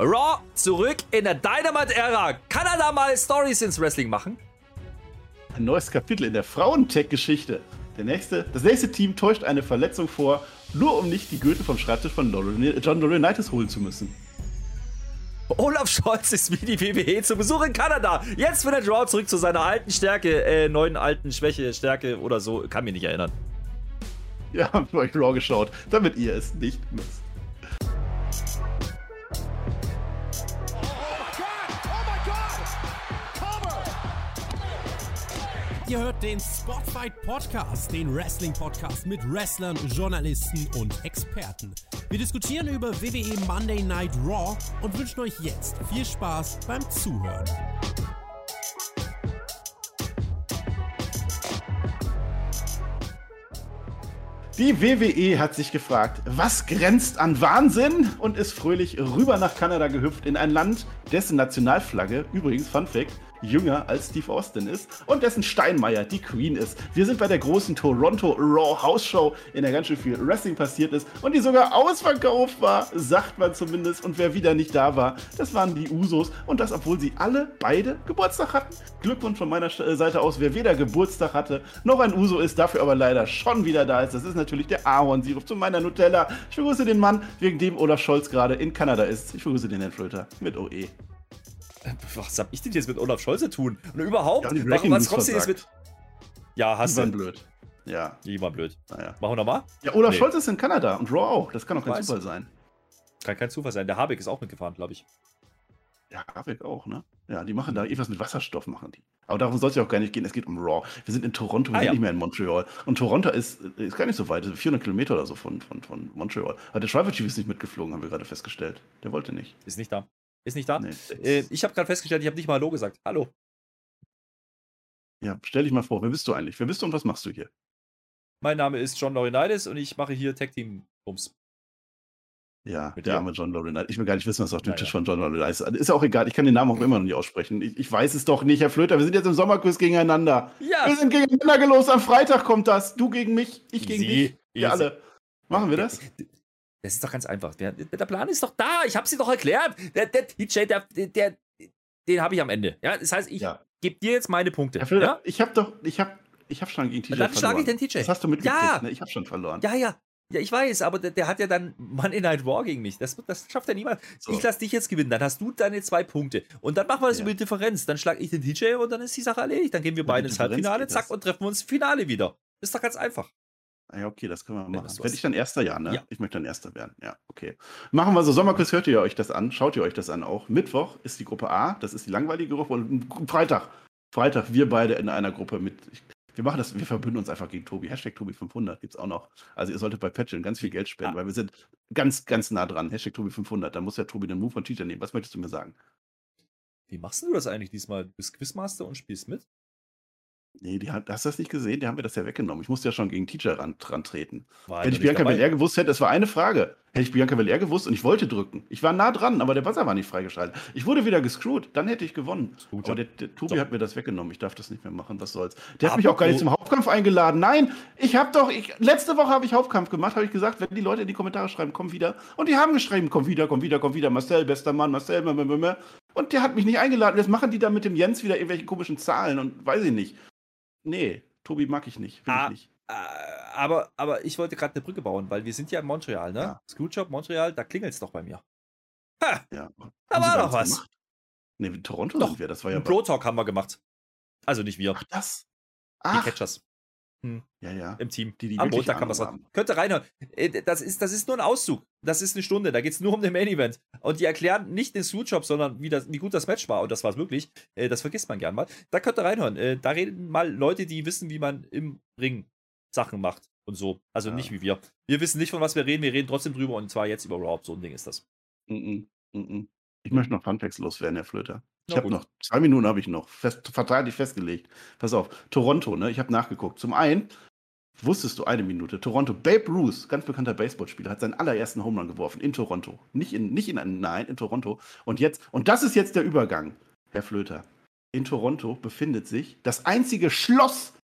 Raw zurück in der Dynamite-Ära. Kann er da mal Stories ins Wrestling machen? Ein neues Kapitel in der Frauentech-Geschichte. Nächste, das nächste Team täuscht eine Verletzung vor, nur um nicht die Gürtel vom Schreibtisch von John Laurinaitis holen zu müssen. Olaf Scholz ist wie die WWE zu Besuch in Kanada. Jetzt findet Raw zurück zu seiner alten Stärke, äh, neuen alten Schwäche, Stärke oder so. Kann mich nicht erinnern. Ja, habt euch Raw geschaut, damit ihr es nicht müsst. Ihr hört den Spotfight Podcast, den Wrestling Podcast mit Wrestlern, Journalisten und Experten. Wir diskutieren über WWE Monday Night Raw und wünschen euch jetzt viel Spaß beim Zuhören. Die WWE hat sich gefragt, was grenzt an Wahnsinn und ist fröhlich rüber nach Kanada gehüpft in ein Land, dessen Nationalflagge, übrigens Fun Fact, jünger als Steve Austin ist und dessen Steinmeier die Queen ist. Wir sind bei der großen Toronto Raw House Show, in der ganz schön viel Wrestling passiert ist und die sogar ausverkauft war, sagt man zumindest. Und wer wieder nicht da war, das waren die Usos und das, obwohl sie alle beide Geburtstag hatten. Glückwunsch von meiner äh, Seite aus, wer weder Geburtstag hatte, noch ein Uso ist, dafür aber leider schon wieder da ist. Das ist natürlich der Ahornsirup zu meiner Nutella. Ich begrüße den Mann, wegen dem Olaf Scholz gerade in Kanada ist. Ich begrüße den Herrn Flöter mit OE. Was hab ich denn jetzt mit Olaf Scholz zu tun? Und überhaupt, Ja, die warum, was kommst du jetzt mit. Ja, Die hast waren du. blöd. Ja, Die war blöd. naja. Machen wir nochmal? Ja, Olaf Nee. Scholz ist in Kanada und Raw auch. Das kann doch kein Weiß. Zufall sein. Kann kein Zufall sein. Der Habeck ist auch mitgefahren, glaube ich. Ja, Habeck auch, ne? Ja, die machen da irgendwas mit Wasserstoff, machen die. Aber darum soll es ja auch gar nicht gehen. Es geht um Raw. Wir sind in Toronto, wir Ah, sind ja. nicht mehr in Montreal. Und Toronto ist, ist gar nicht so weit, 400 Kilometer oder so von, von, von Montreal. Aber der Tribal Chief ist nicht mitgeflogen, haben wir gerade festgestellt. Der wollte nicht. Ist nicht da. Ist nicht da. Nee, Äh, ich habe gerade festgestellt, ich habe nicht mal Hallo gesagt. Hallo. ja, stell dich mal vor, wer bist du eigentlich? Wer bist du und was machst du hier? Mein Name ist John Laurinaitis und ich mache hier Tag Team Bums. Ja, Mit der arme John Laurinaitis. Ich will gar nicht wissen, was auf dem Tisch von John Laurinaitis ist. Ist ja auch egal, ich kann den Namen auch immer noch nicht aussprechen. Ich, ich weiß es doch nicht, Herr Flöter. Wir sind jetzt im Sommerkurs gegeneinander. Ja. Wir sind gegeneinander gelost. Am Freitag kommt das. Du gegen mich, ich gegen Easy, dich. Wir alle. Machen wir das? Das ist doch ganz einfach. Der, der Plan ist doch da. Ich habe sie doch erklärt. Der, der TJ, der, der, den habe ich am Ende. Ja, das heißt, ich Ja. gebe dir jetzt meine Punkte. Herr Flöter, ja? ich habe doch, ich habe ich hab schon gegen TJ Dann verloren. schlage ich den TJ. Das hast du mitgekriegt, Ja. ne? Ich habe schon verloren. ja, ja. Ja, ich weiß, aber der, der hat ja dann Monday Night War gegen mich. Das, das schafft er niemand. So. Ich lasse dich jetzt gewinnen. Dann hast du deine zwei Punkte. Und dann machen wir das Ja. über die Differenz. Dann schlage ich den TJ und dann ist die Sache erledigt. Dann gehen wir beide ins Halbfinale, zack, das. und treffen uns im Finale wieder. Ist doch ganz einfach. Ah Ja, okay, das können wir machen. Werde ich dann Erster? Ja, ne? Ja. Ich möchte dann Erster werden. Ja, okay. Machen wir so. Sommerkurs hört ihr euch das an. Schaut ihr euch das an auch. Mittwoch ist die Gruppe A. Das ist die langweilige Gruppe. Und Freitag. Freitag, wir beide in einer Gruppe mit. Wir machen das, wir verbünden uns einfach gegen Tobi. Hashtag Tobi500 gibt es auch noch. Also ihr solltet bei Patreon ganz viel Geld spenden, Ah. weil wir sind ganz, ganz nah dran. Hashtag Tobi500. Da muss ja Tobi den Move von Cheater nehmen. Was möchtest du mir sagen? Wie machst du das eigentlich diesmal? Du bist Quizmaster und spielst mit? Nee, die, hat- hast du das nicht gesehen? Die haben mir das ja weggenommen. Ich musste ja schon gegen Teacher ran, ran treten. War Hätte ich Bianca. Belair gewusst hätte, es war eine Frage. Hätte ich Bianca Belair gewusst und ich wollte drücken. Ich war nah dran, aber der Buzzer war nicht freigeschaltet. Ich wurde wieder gescrewt, dann hätte ich gewonnen. gut, aber der, der Tobi So. hat mir das weggenommen. Ich darf das nicht mehr machen, was soll's. Der hat mich auch gar nicht zum Hauptkampf eingeladen. Nein, ich habe doch, ich, letzte Woche habe ich Hauptkampf gemacht, habe ich gesagt, wenn die Leute in die Kommentare schreiben, komm wieder. Und die haben geschrieben, komm wieder, komm wieder, komm wieder. Marcel, bester Mann, Marcel, m, m, m, m. Und der hat mich nicht eingeladen. Jetzt machen die da mit dem Jens wieder irgendwelche komischen Zahlen und weiß ich nicht. Nee, Tobi mag ich nicht. Will Ah, ich nicht. Äh, aber, aber ich wollte gerade eine Brücke bauen, weil wir sind ja in Montreal, ne? Ja. Screwjob Montreal, da klingelt es doch bei mir. Ha, Ja. da war doch was. gemacht? Nee, in Toronto Doch, wir. Das war ja Pro Talk haben wir gemacht. Also nicht wir, Ach, das. die Ach, Catchers ja, ja. im Team. Die, die Am Montag haben wir es. Ahnung haben. Könnt ihr reinhören. Äh, Das ist, das ist nur ein Auszug. Das ist eine Stunde. Da geht es nur um den Main Event. Und die erklären nicht den Screwjob, sondern wie, das, wie gut das Match war. Und das war es wirklich. Äh, Das vergisst man gern mal. Da könnt ihr reinhören. Äh, Da reden mal Leute, die wissen, wie man im Ring Sachen macht und so. Also Ja. nicht wie wir. Wir wissen nicht, von was wir reden. Wir reden trotzdem drüber. Und zwar jetzt über Raw. So ein Ding ist das. Mhm, mhm. Ich möchte noch Funfacts loswerden, Herr Flöter. Ich habe noch, zwei Minuten habe ich noch, fest, vertraglich festgelegt. Pass auf, Toronto, ne? Ich habe nachgeguckt. Zum einen, wusstest du eine Minute, Toronto, Babe Ruth, ganz bekannter Baseballspieler, hat seinen allerersten Home Run geworfen in Toronto. Nicht in, nicht in nein, in Toronto. Und jetzt, und das ist jetzt der Übergang, Herr Flöter. In Toronto befindet sich das einzige Schloss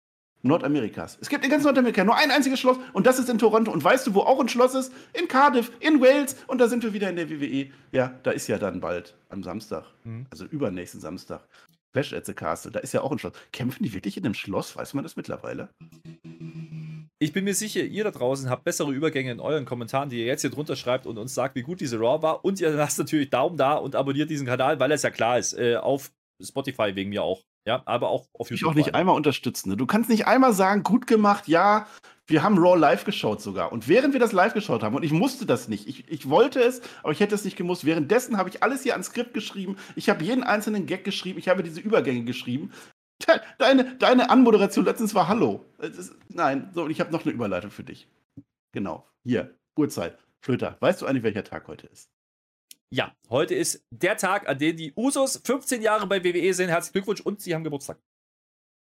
Nordamerikas. Es gibt in ganz Nordamerika nur ein einziges Schloss und das ist in Toronto. Und weißt du, wo auch ein Schloss ist? In Cardiff, in Wales. Und da sind wir wieder in der WWE. Ja, da ist ja dann bald am Samstag, mhm. also übernächsten Samstag, Clash at the Castle. Da ist ja auch ein Schloss. Kämpfen die wirklich in dem Schloss? Weiß man das mittlerweile? Ich bin mir sicher, ihr da draußen habt bessere Übergänge in euren Kommentaren, die ihr jetzt hier drunter schreibt und uns sagt, wie gut diese Raw war. Und ihr lasst natürlich Daumen da und abonniert diesen Kanal, weil es ja klar ist, äh, auf Spotify wegen mir auch. Ja, aber auch auf YouTube. Ich auch nicht einmal unterstützen. Ne? Du kannst nicht einmal sagen, gut gemacht, ja, wir haben Raw live geschaut sogar. Und während wir das live geschaut haben, und ich musste das nicht, ich, ich wollte es, aber ich hätte es nicht gemusst. Währenddessen habe ich alles hier ans Skript geschrieben. Ich habe jeden einzelnen Gag geschrieben. Ich habe diese Übergänge geschrieben. Deine, deine Anmoderation letztens war Hallo. Ist, nein, so, und ich habe noch eine Überleitung für dich. Genau. Hier, Uhrzeit. Flöter, weißt du eigentlich, welcher Tag heute ist? Ja, heute ist der Tag, an dem die Usos 15 Jahre bei WWE sind. Herzlichen Glückwunsch und sie haben Geburtstag.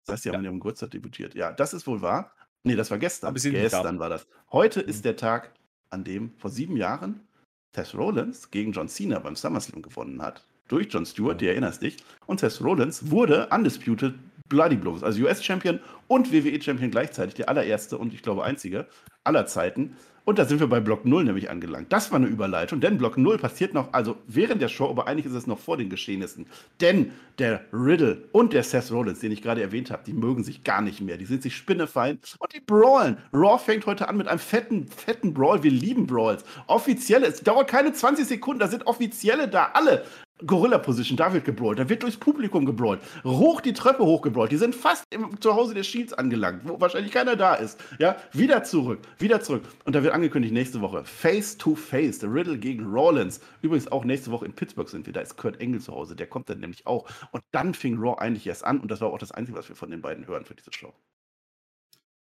Das heißt, sie haben ja. in ihrem Geburtstag debütiert. Ja, das ist wohl wahr. Nee, das war gestern. Gestern war das. Heute ist mhm. der Tag, an dem vor sieben Jahren Tess Rollins gegen John Cena beim SummerSlam gewonnen hat. Durch John Stewart, du erinnerst dich. Und Tess Rollins wurde undisputed Bloody Blows, also US-Champion und WWE-Champion gleichzeitig, der allererste und ich glaube einzige aller Zeiten. Und da sind wir bei Block 0 nämlich angelangt. Das war eine Überleitung, denn Block 0 passiert noch, also während der Show, aber eigentlich ist es noch vor den Geschehnissen. Denn der Riddle und der Seth Rollins, den ich gerade erwähnt habe, die mögen sich gar nicht mehr. Die sind sich spinnefein und die brawlen. Raw fängt heute an mit einem fetten, fetten Brawl. Wir lieben Brawls. Offizielle, es dauert keine 20 Sekunden, da sind Offizielle da, alle. Gorilla-Position, da wird gebrawlt, da wird durchs Publikum gebrawlt, hoch die Treppe hochgebrawlt, die sind fast im Zuhause der Shields angelangt, wo wahrscheinlich keiner da ist. Ja, wieder zurück, wieder zurück. Und da wird angekündigt, nächste Woche, Face to Face, der Riddle gegen Rollins. Übrigens auch nächste Woche in Pittsburgh sind wir, da ist Kurt Engel zu Hause, der kommt dann nämlich auch. Und dann fing Raw eigentlich erst an und das war auch das Einzige, was wir von den beiden hören für diese Show.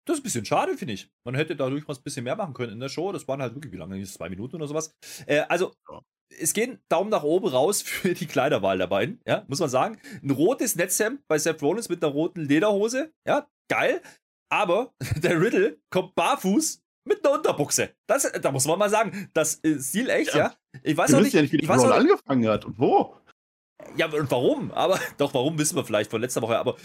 Das ist ein bisschen schade, finde ich. Man hätte dadurch was ein bisschen mehr machen können in der Show. Das waren halt wirklich, wie lange? Zwei Minuten oder sowas. Äh, also, ja es gehen Daumen nach oben raus für die Kleiderwahl der beiden, ja, muss man sagen. Ein rotes Netzhemd bei Seth Rollins mit einer roten Lederhose, ja, geil. Aber der Riddle kommt barfuß mit einer Unterbuchse. Das, da muss man mal sagen, das ist Stil echt, ja. ja. Ich weiß auch nicht, ja nicht, wie die Brawl angefangen hat und wo. Ja, und warum? Aber doch, warum wissen wir vielleicht von letzter Woche. Aber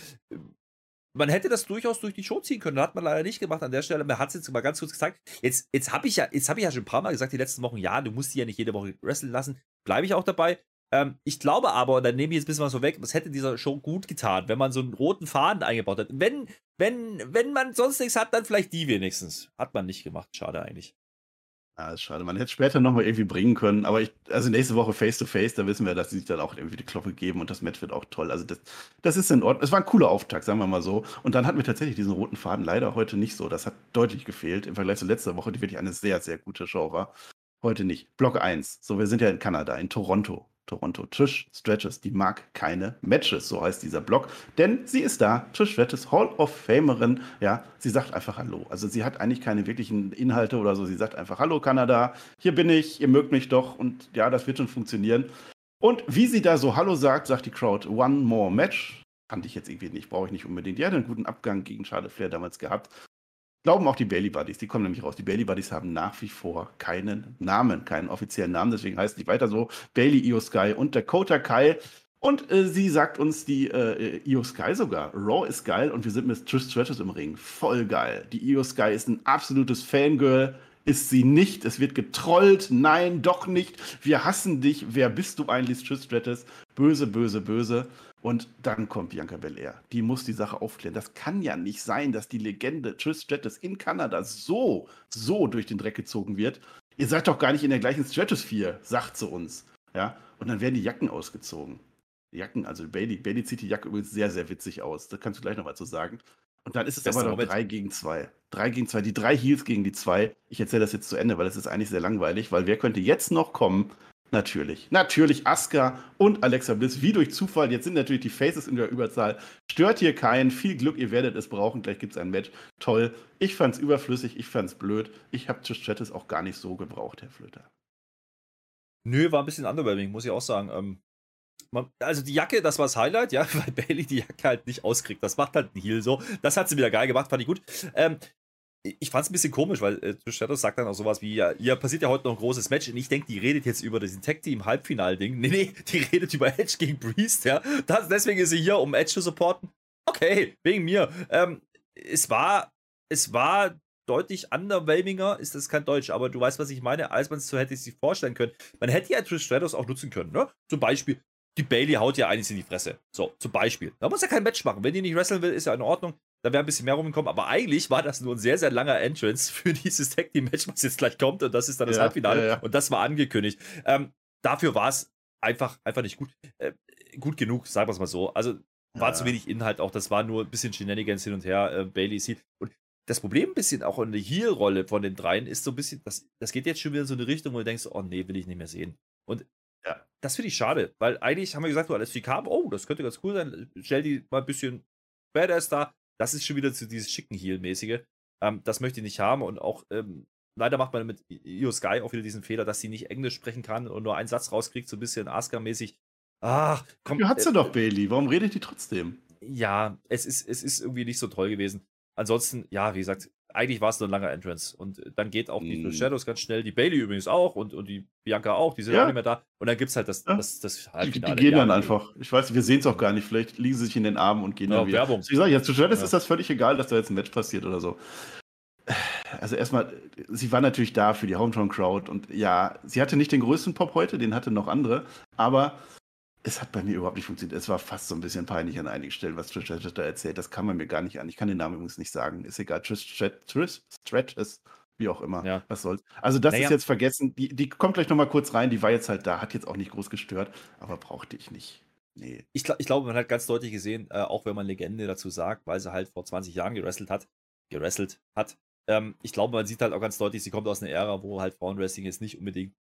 man hätte das durchaus durch die Show ziehen können. Hat man leider nicht gemacht an der Stelle. Man hat es jetzt mal ganz kurz gesagt. Jetzt, jetzt habe ich ja, habe ich ja schon ein paar Mal gesagt, die letzten Wochen, ja, du musst die ja nicht jede Woche wresteln lassen. Bleibe ich auch dabei. Ähm, ich glaube aber, und dann nehme ich jetzt ein bisschen was so weg, das hätte dieser Show gut getan, wenn man so einen roten Faden eingebaut hat. Wenn, wenn, wenn man sonst nichts hat, dann vielleicht die wenigstens. Hat man nicht gemacht. Schade eigentlich. Ja, ist schade. Man hätte es später nochmal irgendwie bringen können, aber ich, also nächste Woche Face to Face, da wissen wir, dass sie sich dann auch irgendwie die Kloppe geben und das Match wird auch toll. Also das, das ist in Ordnung. Es war ein cooler Auftakt, sagen wir mal so. Und dann hatten wir tatsächlich diesen roten Faden leider heute nicht so. Das hat deutlich gefehlt im Vergleich zu letzter Woche, die wirklich eine sehr, sehr gute Show war. Heute nicht. Block 1. So, wir sind ja in Kanada, in Toronto. Toronto. Trish Stratus, die mag keine Matches, so heißt dieser Blog, denn sie ist da, Trish Stratus, Hall of Famerin, ja, sie sagt einfach Hallo. Also sie hat eigentlich keine wirklichen Inhalte oder so, sie sagt einfach Hallo Kanada, hier bin ich, ihr mögt mich doch und ja, das wird schon funktionieren. Und wie sie da so Hallo sagt, sagt die Crowd, One More Match. Fand ich jetzt irgendwie nicht, brauche ich nicht unbedingt. Die hat einen guten Abgang gegen Charlotte Flair damals gehabt. Glauben auch die Bailey Buddies, die kommen nämlich raus. Die Bailey Buddies haben nach wie vor keinen Namen, keinen offiziellen Namen, deswegen heißt die weiter so Bailey Io Sky und Dakota Kai. Und äh, sie sagt uns die äh, Io Sky sogar. Raw ist geil und wir sind mit Trish Stratus im Ring. Voll geil. Die Io Sky ist ein absolutes Fangirl. Ist sie nicht. Es wird getrollt. Nein, doch nicht. Wir hassen dich. Wer bist du eigentlich, Trish? Böse, böse, böse. Und dann kommt Bianca Belair. Die muss die Sache aufklären. Das kann ja nicht sein, dass die Legende Trish in Kanada so, so durch den Dreck gezogen wird. Ihr seid doch gar nicht in der gleichen Stratosphere, sagt sie uns. Ja, und dann werden die Jacken ausgezogen. Die Jacken, also Bailey, Bailey zieht die Jacke übrigens sehr, sehr witzig aus. Da kannst du gleich noch was zu sagen. Und dann ist es aber noch drei gegen zwei. Drei gegen zwei. Die drei Heels gegen die zwei. Ich erzähle das jetzt zu Ende, weil es ist eigentlich sehr langweilig, weil wer könnte jetzt noch kommen Natürlich. Natürlich Asuka und Alexa Bliss, wie durch Zufall. Jetzt sind natürlich die Faces in der Überzahl. Stört hier keinen. Viel Glück, ihr werdet es brauchen. Gleich gibt es ein Match. Toll. Ich fand's überflüssig, ich fand's blöd. Ich habe Trish Stratus auch gar nicht so gebraucht, Herr Flöter. Nö, war ein bisschen underwhelming, muss ich auch sagen. Ähm, also die Jacke, das war das Highlight, ja, weil Bailey die Jacke halt nicht auskriegt. Das macht halt ein Heal so. Das hat sie wieder geil gemacht, fand ich gut. Ähm, ich fand es ein bisschen komisch, weil äh, Stratus sagt dann auch sowas wie, ja, ihr passiert ja heute noch ein großes Match und ich denke, die redet jetzt über das Tag-Team-Halbfinal-Ding. Nee, nee, die redet über Edge gegen Priest, ja. Das, deswegen ist sie hier, um Edge zu supporten. Okay, wegen mir. Ähm, es war, es war deutlich underwhelminger, ist das kein Deutsch, aber du weißt, was ich meine, als man es so hätte sich vorstellen können. Man hätte ja Trish Stratus auch nutzen können, ne? Zum Beispiel, die Bailey haut ja einiges in die Fresse. So, zum Beispiel. Da muss er kein Match machen. Wenn die nicht wresteln will, ist ja in Ordnung. Da wäre ein bisschen mehr rumgekommen. Aber eigentlich war das nur ein sehr, sehr langer Entrance für dieses Tag Team Match, was jetzt gleich kommt. Und das ist dann das Ja, Halbfinale. ja, ja. Und das war angekündigt. Ähm, dafür war es einfach, einfach nicht gut. Äh, gut genug, sagen wir es mal so. Also war Ja. zu wenig Inhalt auch. Das war nur ein bisschen Shenanigans hin und her. Äh, Bailey ist Heel. Und das Problem ein bisschen auch in der Heel-Rolle von den dreien ist so ein bisschen, das, das geht jetzt schon wieder in so eine Richtung, wo du denkst, oh nee, will ich nicht mehr sehen. Und Ja. das finde ich schade, weil eigentlich haben wir gesagt, so als die kam, oh, das könnte ganz cool sein, stell die mal ein bisschen Badass da. Das ist schon wieder so dieses schicken Heel-mäßige. Ähm, das möchte ich nicht haben und auch ähm, leider macht man mit Io Sky auch wieder diesen Fehler, dass sie nicht Englisch sprechen kann und nur einen Satz rauskriegt, so ein bisschen Asuka-mäßig. Ach, komm. Du hat sie äh, doch, Bailey. Warum redet die trotzdem? ja, es ist, es ist irgendwie nicht so toll gewesen. Ansonsten, ja, wie gesagt, eigentlich war es nur ein langer Entrance. Und äh, dann geht auch die Mhm. Shadows ganz schnell, die Bailey übrigens auch und, und die Bianca auch, die sind Ja. auch nicht mehr da. Und dann gibt es halt das, Ja. das, das Die, die Halbfinale. gehen dann einfach. Ich weiß, wir sehen es auch gar nicht. Vielleicht liegen sie sich in den Armen und gehen Ja, dann wieder. Werbung. Ich sage, jetzt zu Ja. ist das völlig egal, dass da jetzt ein Match passiert oder so. Also erstmal, sie war natürlich da für die Hometown Crowd und ja, sie hatte nicht den größten Pop heute, den hatte noch andere, aber es hat bei mir überhaupt nicht funktioniert. Es war fast so ein bisschen peinlich an einigen Stellen, was Trish Stratus da erzählt. Das kann man mir gar nicht an. Ich kann den Namen übrigens nicht sagen. Ist egal. Trish Trish Stratus, wie auch immer. Ja. Was soll's. Also das Naja. ist jetzt vergessen. Die, die kommt gleich nochmal kurz rein. Die war jetzt halt da, hat jetzt auch nicht groß gestört, aber brauchte ich nicht. Nee. ich, ich glaube, man hat ganz deutlich gesehen, äh, auch wenn man Legende dazu sagt, weil sie halt vor 20 Jahren gewrestelt hat, gewrestelt hat. Ähm, ich glaube, man sieht halt auch ganz deutlich, sie kommt aus einer Ära, wo halt Frauenwrestling jetzt nicht unbedingt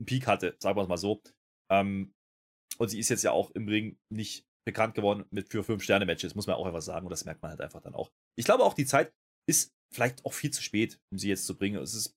einen Peak hatte, sagen wir es mal so. Ähm, und sie ist jetzt ja auch im Ring nicht bekannt geworden mit für 5-Sterne-Matches, muss man auch einfach sagen. Und das merkt man halt einfach dann auch. Ich glaube auch, die Zeit ist vielleicht auch viel zu spät, um sie jetzt zu bringen. Es ist,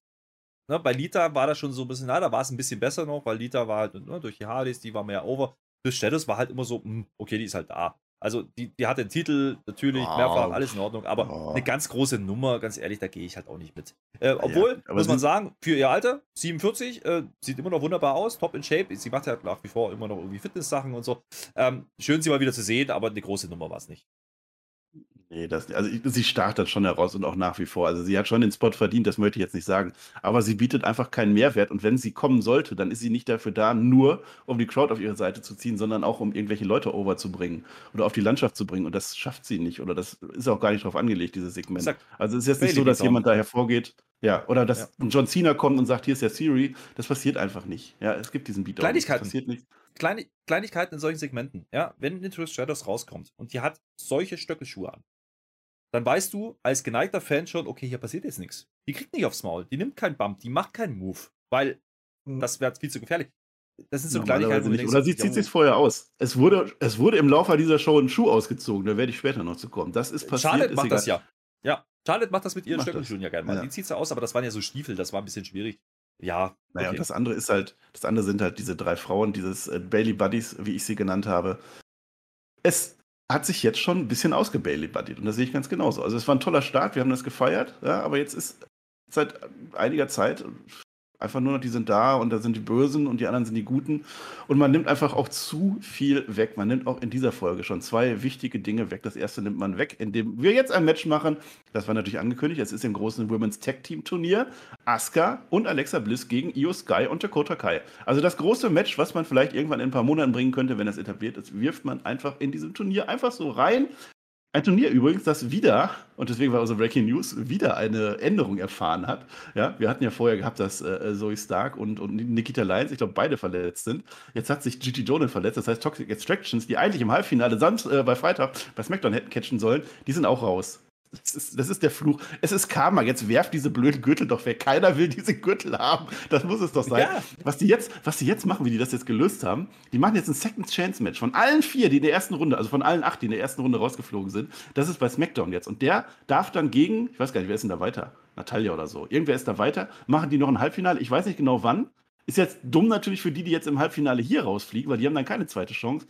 ne, bei Lita war das schon so ein bisschen, na, da war es ein bisschen besser noch, weil Lita war halt ne, durch die Hardys, die war mehr over. Bis Shadows war halt immer so, hm, okay, die ist halt da. Also, die, die hat den Titel natürlich Ah, mehrfach, alles in Ordnung, aber ah. eine ganz große Nummer, ganz ehrlich, da gehe ich halt auch nicht mit. Äh, obwohl, aber muss man sagen, für ihr Alter, 47, äh, sieht immer noch wunderbar aus, top in Shape. Sie macht ja nach wie vor immer noch irgendwie Fitness-Sachen und so. Ähm, schön, sie mal wieder zu sehen, aber eine große Nummer war es nicht. Nee, das, also ich- sie startet schon heraus und auch nach wie vor. Also sie hat schon den Spot verdient, das möchte ich jetzt nicht sagen. Aber sie bietet einfach keinen Mehrwert. Und wenn sie kommen sollte, dann ist sie nicht dafür da, nur um die Crowd auf ihre Seite zu ziehen, sondern auch um irgendwelche Leute overzubringen oder auf die Landschaft zu bringen. Und das schafft sie nicht. Oder das ist auch gar nicht drauf angelegt, dieses Segment. Sag, Also es ist jetzt nicht so, dass jemand da hervorgeht. Ja, oder dass Ja. ein John Cena kommt und sagt, hier ist der Siri. Das passiert einfach nicht. Ja, es gibt diesen Beat. Kleinigkeiten. Das passiert nicht. Kleine, Kleinigkeiten in solchen Segmenten. Ja, wenn Trish Stratus rauskommt und die hat solche Stöckelschuhe an, dann weißt du als geneigter Fan schon, okay, hier passiert jetzt nichts. Die kriegt nicht aufs Maul, die nimmt keinen Bump, die macht keinen Move, weil das wäre viel zu gefährlich. Das sind so Kleinigkeiten, nicht. Oder sie zieht sich vorher aus. Es wurde, es wurde im Laufe dieser Show ein Schuh ausgezogen, da werde ich später noch zu kommen. Das ist passiert. Charlotte ist macht egal. das ja. Ja, Charlotte macht das mit ihren. Stöckelschuhen ja gerne mal. Ja. Die zieht sie aus, aber das waren ja so Stiefel, das war ein bisschen schwierig. Ja, Naja, okay. und das andere ist halt, das andere sind halt diese drei Frauen, dieses äh, Bailey Buddies, wie ich sie genannt habe. Es hat sich jetzt schon ein bisschen ausgebailey buddied und das sehe ich ganz genauso. Also es war ein toller Start, wir haben das gefeiert, ja, aber jetzt ist seit einiger Zeit einfach nur noch, die sind da und da sind die Bösen und die anderen sind die Guten. Und man nimmt einfach auch zu viel weg. Man nimmt auch in dieser Folge schon zwei wichtige Dinge weg. Das erste nimmt man weg, indem wir jetzt ein Match machen. Das war natürlich angekündigt. Es ist im großen Women's Tag Team Turnier. Asuka und Alexa Bliss gegen Io Sky und Dakota Kai. Also das große Match, was man vielleicht irgendwann in ein paar Monaten bringen könnte, wenn das etabliert ist, wirft man einfach in diesem Turnier einfach so rein. Ein Turnier übrigens, das wieder, und deswegen war unsere Breaking News, wieder eine Änderung erfahren hat. Ja, wir hatten ja vorher gehabt, dass äh, Zoe Stark und, und Nikita Lyons, ich glaube, beide verletzt sind. Jetzt hat sich Gigi Dolan verletzt, das heißt Toxic Extractions, die eigentlich im Halbfinale Samst, äh, bei Freitag bei SmackDown hätten catchen sollen, die sind auch raus. Das ist, das ist der Fluch. Es ist Karma. Jetzt werft diese blöden Gürtel doch weg. Keiner will diese Gürtel haben. Das muss es doch sein. Ja. Was, die jetzt, was die jetzt machen, wie die das jetzt gelöst haben, die machen jetzt ein Second Chance Match von allen vier, die in der ersten Runde, also von allen acht, die in der ersten Runde rausgeflogen sind. Das ist bei SmackDown jetzt. Und der darf dann gegen, ich weiß gar nicht, wer ist denn da weiter? Natalia oder so. Irgendwer ist da weiter. Machen die noch ein Halbfinale. Ich weiß nicht genau wann. Ist jetzt dumm natürlich für die, die jetzt im Halbfinale hier rausfliegen, weil die haben dann keine zweite Chance.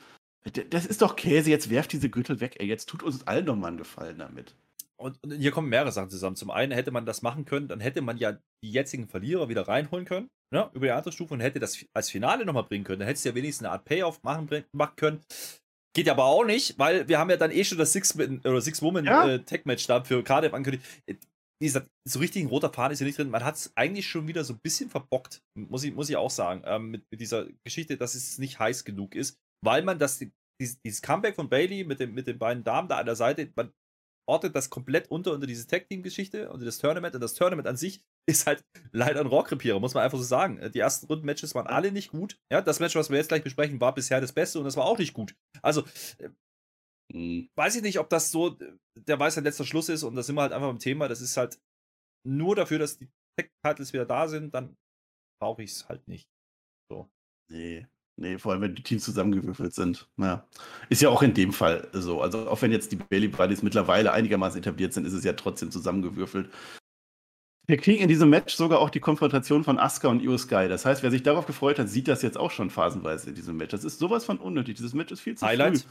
Das ist doch Käse. Jetzt werft diese Gürtel weg. Ey, jetzt tut uns allen doch mal einen Gefallen damit. Und, und hier kommen mehrere Sachen zusammen. Zum einen hätte man das machen können, dann hätte man ja die jetzigen Verlierer wieder reinholen können, ne, über die andere Stufe und hätte das als Finale nochmal bringen können. Dann hättest du ja wenigstens eine Art Payoff machen, machen können. Geht aber auch nicht, weil wir haben ja dann eh schon das Six-Woman-Tech-Match Ja. da für Cardiff angekündigt. Wie gesagt, so richtig ein roter Faden ist hier nicht drin. Man hat es eigentlich schon wieder so ein bisschen verbockt, muss ich, muss ich auch sagen, ähm, mit, mit dieser Geschichte, dass es nicht heiß genug ist, weil man das, dieses, dieses Comeback von Bailey mit, dem, mit den beiden Damen da an der Seite, man ordnet das komplett unter unter diese Tag-Team-Geschichte, unter das Tournament. Und das Tournament an sich ist halt leider ein Rohrkrepierer, muss man einfach so sagen. Die ersten Runden-Matches waren alle nicht gut. Ja, das Match, was wir jetzt gleich besprechen, war bisher das Beste und das war auch nicht gut. Also, äh, Hm. weiß ich nicht, ob das so äh, der Weisheit letzter Schluss ist und da sind wir halt einfach beim Thema. Das ist halt nur dafür, dass die Tech-Titles wieder da sind, dann brauche ich es halt nicht. So. Nee. Nee, vor allem, wenn die Teams zusammengewürfelt sind. Ja. Ist ja auch in dem Fall so. Also, auch wenn jetzt die Bailey Buddies mittlerweile einigermaßen etabliert sind, ist es ja trotzdem zusammengewürfelt. Wir kriegen in diesem Match sogar auch die Konfrontation von Asuka und Io Sky. Das heißt, wer sich darauf gefreut hat, sieht das jetzt auch schon phasenweise in diesem Match. Das ist sowas von unnötig. Dieses Match ist viel zu Highlight? früh.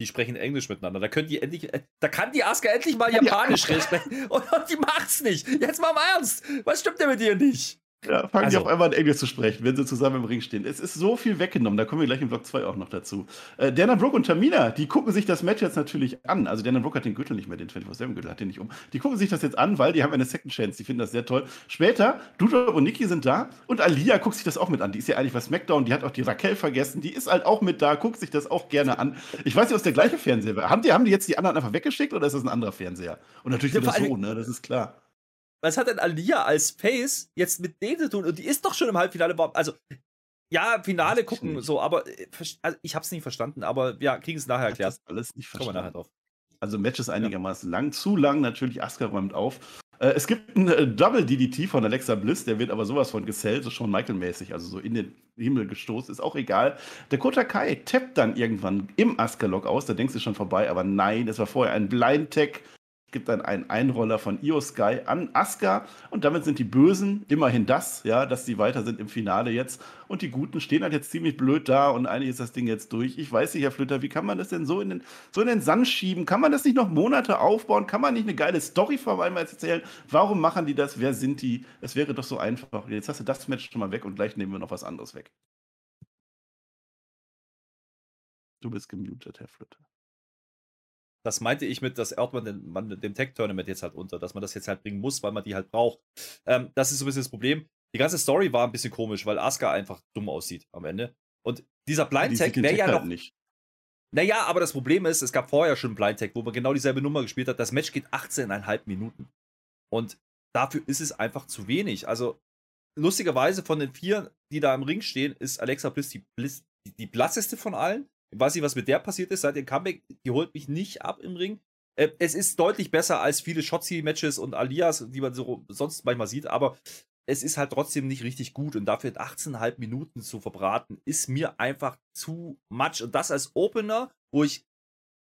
Die sprechen Englisch miteinander. Da können die endlich, äh, da kann die Aska endlich mal Ja, Japanisch sprechen. Und, und die macht's nicht. Jetzt mal im Ernst. Was stimmt denn mit dir nicht? Ja, fangen die Also- auf einmal an Englisch zu sprechen, wenn sie zusammen im Ring stehen. Es ist so viel weggenommen, da kommen wir gleich im Block 2 auch noch dazu. Äh, Dana Brooke und Tamina, die gucken sich das Match jetzt natürlich an. Also Dana Brooke hat den Gürtel nicht mehr, den 24-7-Gürtel hat den nicht um. Die gucken sich das jetzt an, weil die haben eine Second Chance, die finden das sehr toll. Später, Duda und Nikki sind da und Alia guckt sich das auch mit an. Die ist ja eigentlich bei SmackDown, die hat auch die Raquel vergessen, die ist halt auch mit da, guckt sich das auch gerne an. Ich weiß nicht, ob es der gleiche Fernseher war. Haben die, haben die jetzt die anderen einfach weggeschickt oder ist das ein anderer Fernseher? Und natürlich Ja, wieder so, ne, das ist klar. Was hat denn Alia als Face jetzt mit denen zu tun? Und die ist doch schon im Halbfinale. Also, ja, Finale gucken, so, aber äh, also ich hab's nicht verstanden, aber ja, kriegen es nachher erklärt. das alles nicht Kommen wir verstanden. nachher drauf. Also Match ist einigermaßen lang, zu lang natürlich, Asuka räumt auf. Äh, es gibt einen äh, Double DDT von Alexa Bliss, der wird aber sowas von gesellt, so schon Michael-mäßig, also so in den Himmel gestoßen, ist auch egal. Der Kota Kai tappt dann irgendwann im Asuka-Lock aus, da denkst du schon vorbei, aber nein, es war vorher ein Blind-Tag, gibt dann einen Einroller von Io Sky an Asuka und damit sind die Bösen immerhin das, ja, dass sie weiter sind im Finale jetzt und die Guten stehen halt jetzt ziemlich blöd da und eigentlich ist das Ding jetzt durch. Ich weiß nicht, Herr Flütter, wie kann man das denn so in den, so in den Sand schieben? Kann man das nicht noch Monate aufbauen? Kann man nicht eine geile Story vor allem erzählen? Warum machen die das? Wer sind die? Es wäre doch so einfach. Jetzt hast du das Match schon mal weg und gleich nehmen wir noch was anderes weg. Du bist gemutet, Herr Flütter. Das meinte ich mit, dass Erdmann den, man dem Tech-Tournament jetzt halt unter, dass man das jetzt halt bringen muss, weil man die halt braucht. Ähm, das ist so ein bisschen das Problem. Die ganze Story war ein bisschen komisch, weil Asuka einfach dumm aussieht am Ende. Und dieser Blind Tag den wäre ja halt noch. nicht. Naja, aber das Problem ist, es gab vorher schon Blind Tag, wo man genau dieselbe Nummer gespielt hat. Das Match geht 18,5 Minuten. Und dafür ist es einfach zu wenig. Also, lustigerweise von den vier, die da im Ring stehen, ist Alexa Bliss die, Bliss, die, die blasseste von allen. Ich weiß nicht, was mit der passiert ist seit dem Comeback. Die holt mich nicht ab im Ring. Äh, es ist deutlich besser als viele Shotzi-Matches und Alias, die man so sonst manchmal sieht, aber es ist halt trotzdem nicht richtig gut und dafür 18,5 Minuten zu verbraten, ist mir einfach zu much. Und das als Opener, wo ich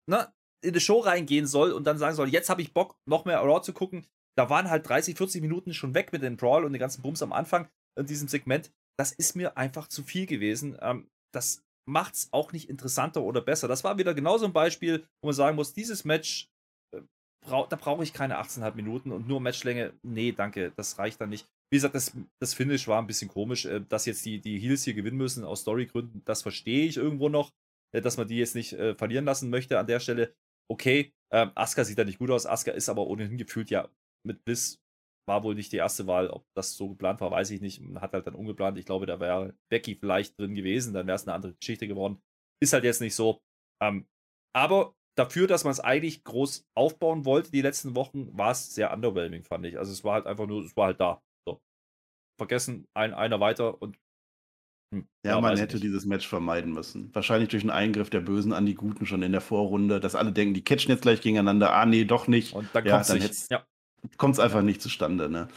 ne, in eine Show reingehen soll und dann sagen soll, jetzt habe ich Bock, noch mehr Raw zu gucken. Da waren halt 30, 40 Minuten schon weg mit dem Brawl und den ganzen Bums am Anfang in diesem Segment. Das ist mir einfach zu viel gewesen. Ähm, das macht's auch nicht interessanter oder besser. Das war wieder genauso ein Beispiel, wo man sagen muss, dieses Match, äh, brau da brauche ich keine 18,5 Minuten und nur Matchlänge. Nee, danke, das reicht dann nicht. Wie gesagt, das, das Finish war ein bisschen komisch, äh, dass jetzt die, die Heels hier gewinnen müssen aus Storygründen. Das verstehe ich irgendwo noch, äh, dass man die jetzt nicht äh, verlieren lassen möchte an der Stelle. Okay, ähm, Asuka sieht da nicht gut aus. Asuka ist aber ohnehin gefühlt ja mit Bliss war wohl nicht die erste Wahl. Ob das so geplant war, weiß ich nicht. Man Hat halt dann umgeplant. Ich glaube, da wäre Becky vielleicht drin gewesen. Dann wäre es eine andere Geschichte geworden. Ist halt jetzt nicht so. Ähm, aber dafür, dass man es eigentlich groß aufbauen wollte, die letzten Wochen, war es sehr underwhelming, fand ich. Also es war halt einfach nur, es war halt da. So. Vergessen, ein, einer weiter und hm, Ja, man hätte nicht. dieses Match vermeiden müssen. Wahrscheinlich durch einen Eingriff der Bösen an die Guten schon in der Vorrunde, dass alle denken, die catchen jetzt gleich gegeneinander. Ah, nee, doch nicht. Und dann Ja, kommt es Ja. Kommt es einfach nicht zustande, ne?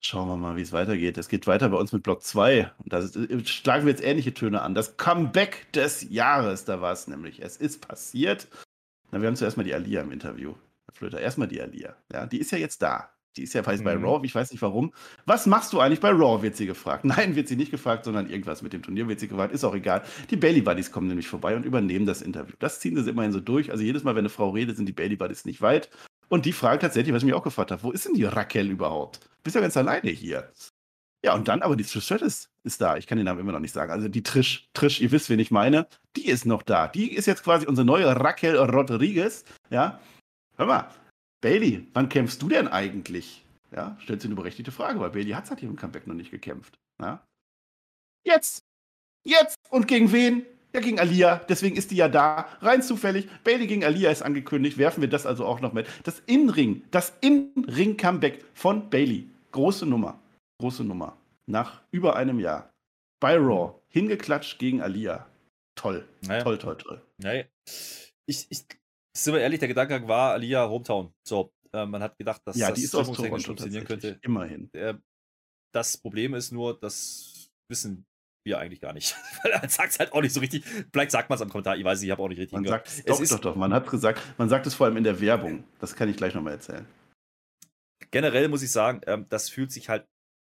Schauen wir mal, wie es weitergeht. Es geht weiter bei uns mit Block 2. Und da äh, schlagen wir jetzt ähnliche Töne an. Das Comeback des Jahres, da war es nämlich. Es ist passiert. Na, wir haben zuerst mal die Alia im Interview. Herr Flöter, erstmal die Alia. Ja, die ist ja jetzt da. Die ist ja weiß bei Mhm. Raw, ich weiß nicht warum. Was machst du eigentlich bei Raw, wird sie gefragt. Nein, wird sie nicht gefragt, sondern irgendwas mit dem Turnier wird sie gefragt. Ist auch egal. Die Bailey Buddies kommen nämlich vorbei und übernehmen das Interview. Das ziehen sie immerhin so durch. Also jedes Mal, wenn eine Frau redet, sind die Bailey Buddies nicht weit. Und die fragt tatsächlich, was ich mich auch gefragt habe, wo ist denn die Raquel überhaupt? Bist ja ganz alleine hier. Ja, und dann aber die Trish Stratus ist da. Ich kann den Namen immer noch nicht sagen. Also die Trish, Trish, ihr wisst, wen ich meine. Die ist noch da. Die ist jetzt quasi unsere neue Raquel Rodriguez. Ja. Hör mal, Bailey, wann kämpfst du denn eigentlich? Ja, stellt sich eine berechtigte Frage, weil Bailey hat seit ihrem Comeback noch nicht gekämpft. Ja. Jetzt! Jetzt! Und gegen wen? Ja, gegen Alia. Deswegen ist die ja da. Rein zufällig. Bailey gegen Alia ist angekündigt. Werfen wir das also auch noch mit. Das In-Ring, das In-Ring-Comeback von Bailey. Große Nummer. Große Nummer. Nach über einem Jahr. Bei Raw. Hingeklatscht gegen Alia. Toll. Naja. Toll, toll, toll. Naja. Ich, ich, sind wir ehrlich, der Gedanke war Alia Hometown. So, äh, man hat gedacht, dass ja, das die ist funktionieren könnte. Immerhin. Äh, das Problem ist nur, das wissen wir eigentlich gar nicht. Weil er sagt es halt auch nicht so richtig. Vielleicht sagt man es am Kommentar, ich weiß, ich habe auch nicht richtig man gehört. Sagt, doch, doch, doch. Man hat gesagt, man sagt es vor allem in der Werbung. Das kann ich gleich nochmal erzählen. Generell muss ich sagen, ähm, das fühlt sich halt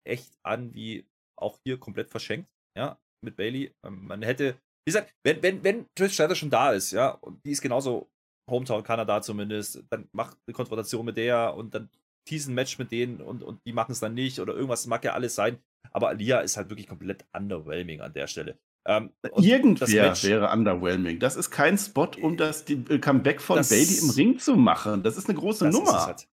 echt an wie auch hier komplett verschenkt, ja, mit Bailey. Ähm, man hätte, wie gesagt, wenn, wenn, wenn Trish Stratus schon da ist, ja, und die ist genauso Hometown Kanada zumindest, dann macht eine Konfrontation mit der und dann teasen Match mit denen und, und die machen es dann nicht oder irgendwas mag ja alles sein. Aber Alia ist halt wirklich komplett underwhelming an der Stelle. Ähm, Irgendwer wäre underwhelming. Das ist kein Spot, um das die, äh, Comeback von das, Bailey im Ring zu machen. Das ist eine große das Nummer. Ist halt.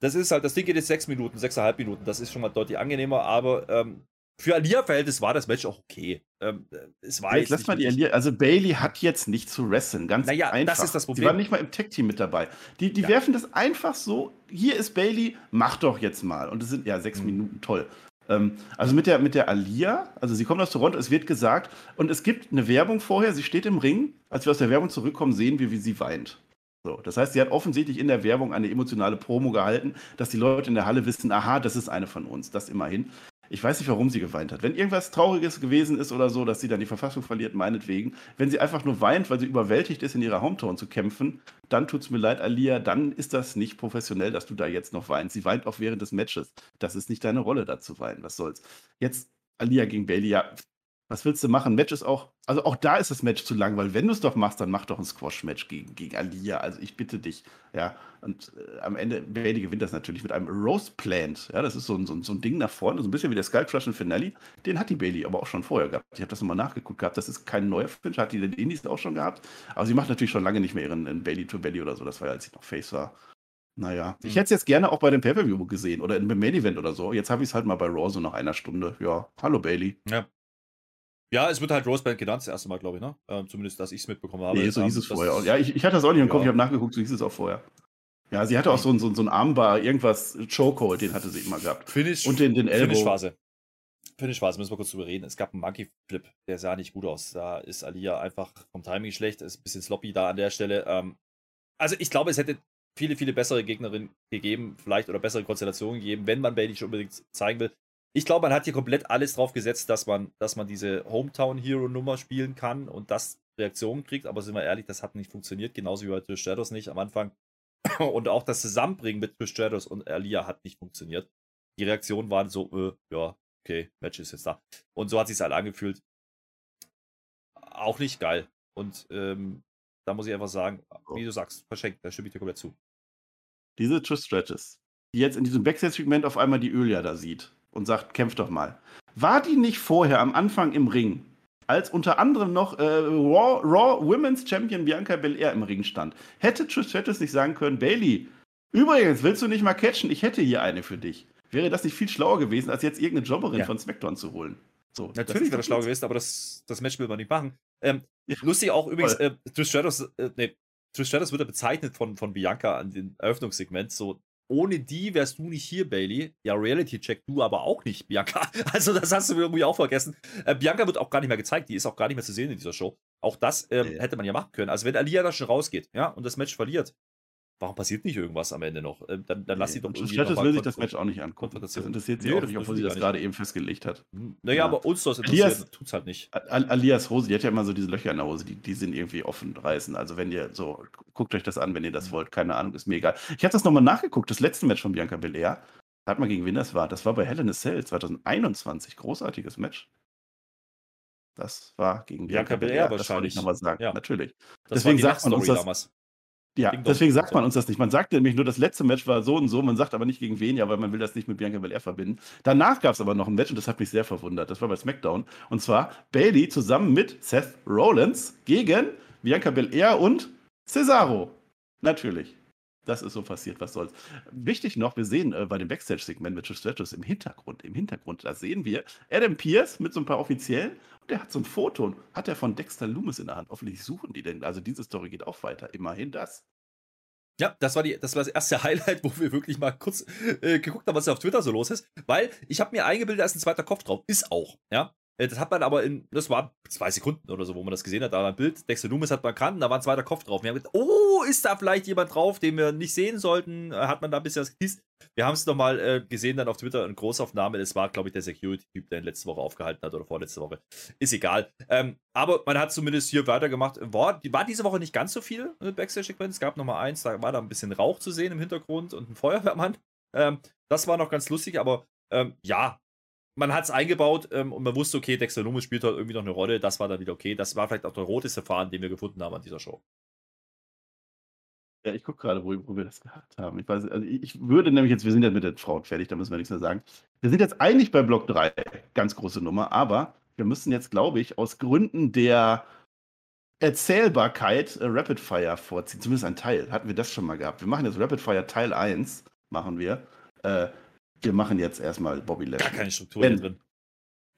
Das ist halt, das Ding geht jetzt sechs Minuten, sechseinhalb Minuten. Das ist schon mal deutlich angenehmer, aber ähm, für Alia-Verhältnis war das Match auch okay. Ähm, es war jetzt lass mal die Alia, also Bailey hat jetzt nicht zu wresteln, ganz naja, einfach. das ist das Problem. Sie war nicht mal im Tech-Team mit dabei. Die, die ja. werfen das einfach so, hier ist Bailey, mach doch jetzt mal. Und es sind ja sechs mhm. Minuten, toll. Ähm, also mit der, mit der Alia, also sie kommt aus Toronto, es wird gesagt, und es gibt eine Werbung vorher, sie steht im Ring, als wir aus der Werbung zurückkommen, sehen wir, wie sie weint. So, das heißt, sie hat offensichtlich in der Werbung eine emotionale Promo gehalten, dass die Leute in der Halle wissen, aha, das ist eine von uns, das immerhin. Ich weiß nicht, warum sie geweint hat. Wenn irgendwas Trauriges gewesen ist oder so, dass sie dann die Verfassung verliert, meinetwegen. Wenn sie einfach nur weint, weil sie überwältigt ist, in ihrer Hometown zu kämpfen, dann tut es mir leid, Alia, dann ist das nicht professionell, dass du da jetzt noch weinst. Sie weint auch während des Matches. Das ist nicht deine Rolle, da zu weinen. Was soll's. Jetzt Alia gegen Bailey, ja, was willst du machen? Match ist auch, also auch da ist das Match zu lang, weil wenn du es doch machst, dann mach doch ein Squash-Match gegen, gegen Alia. Also ich bitte dich. Ja, und äh, am Ende, Bailey gewinnt das natürlich mit einem Roast Plant. Ja, das ist so ein, so, ein, so ein Ding nach vorne, so ein bisschen wie der Skull Crush in Finale. Den hat die Bailey aber auch schon vorher gehabt. Ich habe das nochmal nachgeguckt gehabt. Das ist kein neuer Finish, hat die den Indies auch schon gehabt. Aber sie macht natürlich schon lange nicht mehr ihren Bailey to Bailey oder so. Das war ja, als sie noch Face war. Naja, mhm. ich hätte es jetzt gerne auch bei dem Pay-Per-View gesehen oder im Main Event oder so. Jetzt habe ich es halt mal bei Raw so nach einer Stunde. Ja, hallo Bailey. Ja, ja, es wird halt Roseband genannt, das erste Mal, glaube ich, ne? Ähm, zumindest, dass ich es mitbekommen habe. Nee, so hieß es vorher auch. Ja, ich, ich hatte das auch nicht im ja. Kopf, ich habe nachgeguckt, so hieß es auch vorher. Ja, sie hatte auch so ein, so, so ein Armbar, irgendwas, Chokehold, den hatte sie immer gehabt. Finish, Und den, den Elbow. Finish-Phase. Finish-Phase, müssen wir kurz drüber reden. Es gab einen Monkey-Flip, der sah nicht gut aus. Da ist Alia einfach vom Timing schlecht, ist ein bisschen sloppy da an der Stelle. Ähm, also ich glaube, es hätte viele, viele bessere Gegnerinnen gegeben, vielleicht oder bessere Konstellationen gegeben, wenn man Bailey schon unbedingt zeigen will. Ich glaube, man hat hier komplett alles drauf gesetzt, dass man, dass man diese Hometown-Hero-Nummer spielen kann und das Reaktionen kriegt, aber sind wir ehrlich, das hat nicht funktioniert, genauso wie bei Trish Stratus nicht am Anfang. Und auch das Zusammenbringen mit Trish Stratus und Alia hat nicht funktioniert. Die Reaktionen waren so, äh, ja, okay, Match ist jetzt da. Und so hat sich halt angefühlt. Auch nicht geil. Und ähm, da muss ich einfach sagen, wie du sagst, verschenkt, da stimme ich dir komplett zu. Diese Trish Stratus, die jetzt in diesem Backstage-Segment auf einmal die Ölia da sieht und sagt, kämpf doch mal. War die nicht vorher am Anfang im Ring, als unter anderem noch äh, Raw, Raw, Women's Champion Bianca Belair im Ring stand? Hätte Trish Stratus nicht sagen können, Bailey, übrigens, willst du nicht mal catchen? Ich hätte hier eine für dich. Wäre das nicht viel schlauer gewesen, als jetzt irgendeine Jobberin ja. von SmackDown zu holen? So, Natürlich wäre das schlau gewesen, aber das, das Match will man nicht machen. Ähm, ja. Lustig auch übrigens, äh, Trish Stratus, äh, nee, Trish Stratus wird ja bezeichnet von, von Bianca an dem Eröffnungssegment, so ohne die wärst du nicht hier, Bailey. Ja, Reality-Check, du aber auch nicht, Bianca. Also, das hast du irgendwie auch vergessen. Äh, Bianca wird auch gar nicht mehr gezeigt, die ist auch gar nicht mehr zu sehen in dieser Show. Auch das ähm, hätte man ja machen können. Also, wenn Alia da schon rausgeht, ja, und das Match verliert, warum passiert nicht irgendwas am Ende noch? Ähm, dann, dann lass sie doch irgendwie. Statt will sich das Match auch nicht angucken. Das interessiert sie nee, auch nicht, obwohl sie das gerade eben festgelegt hat. Hm, naja, ja. aber uns das interessiert, tut es halt nicht. Alias Hose, die hat ja immer so diese Löcher in der Hose, die, die sind irgendwie offen reißen. Also wenn ihr so, guckt euch das an, wenn ihr das mhm. wollt. Keine Ahnung, ist mir egal. Ich habe das nochmal nachgeguckt, das letzte Match von Bianca Belair. Hat mal gegen wen das war. Das war bei Hell in a Cell 2021. Großartiges Match. Das war gegen Bianca, Bianca Belair, das wollte ich nochmal sagen. Ja. Natürlich. Das Deswegen sagt man uns das. Damals Ja, Ding deswegen sagt man uns das nicht. Man sagt nämlich nur, das letzte Match war so und so, man sagt aber nicht gegen wen, ja, weil man will das nicht mit Bianca Belair verbinden. Danach gab es aber noch ein Match und das hat mich sehr verwundert. Das war bei SmackDown. Und zwar Bailey zusammen mit Seth Rollins gegen Bianca Belair und Cesaro. Natürlich. Das ist so passiert, was soll's. Wichtig noch, wir sehen äh, bei dem Backstage-Segment mit Trish Stratus im Hintergrund, im Hintergrund, da sehen wir Adam Pierce mit so ein paar Offiziellen und der hat so ein Foto, hat er von Dexter Loomis in der Hand. Hoffentlich suchen die denn, also diese Story geht auch weiter, immerhin das. Ja, das war, die, das war das erste Highlight, wo wir wirklich mal kurz äh, geguckt haben, was da auf Twitter so los ist. Weil ich habe mir eingebildet, da ist ein zweiter Kopf drauf. Ist auch, ja. Äh, Das hat man aber in, das war zwei Sekunden oder so, wo man das gesehen hat. Da war ein Bild, Dexter Loomis hat man erkannt, da war ein zweiter Kopf drauf. Wir haben gedacht, oh, ist da vielleicht jemand drauf, den wir nicht sehen sollten? Äh, Hat man da ein bisschen was geteased? Wir haben es nochmal äh, gesehen dann auf Twitter in Großaufnahme. Das war, glaube ich, der Security-Typ, der ihn letzte Woche aufgehalten hat oder vorletzte Woche. Ist egal. Ähm, aber man hat zumindest hier weitergemacht. War, war diese Woche nicht ganz so viel äh, Backstage-Sequenz. Es gab nochmal eins, da war da ein bisschen Rauch zu sehen im Hintergrund und ein Feuerwehrmann. Ähm, das war noch ganz lustig, aber ähm, ja, man hat es eingebaut ähm, und man wusste, okay, Dexter Loomis spielt halt irgendwie noch eine Rolle. Das war dann wieder okay. Das war vielleicht auch der roteste Faden, den wir gefunden haben an dieser Show. Ja, ich gucke gerade, wo, wo wir das gehabt haben. Ich, weiß, also ich würde nämlich jetzt, wir sind jetzt mit den Frauen fertig, da müssen wir nichts mehr sagen. Wir sind jetzt eigentlich bei Block 3, ganz große Nummer, aber wir müssen jetzt, glaube ich, aus Gründen der Erzählbarkeit äh, Rapid Fire vorziehen. Zumindest ein Teil. Hatten wir das schon mal gehabt. Wir machen jetzt Rapid Fire Teil 1, machen wir. Äh, wir machen jetzt erstmal Bobby Gar Lashley. keine Struktur hier drin.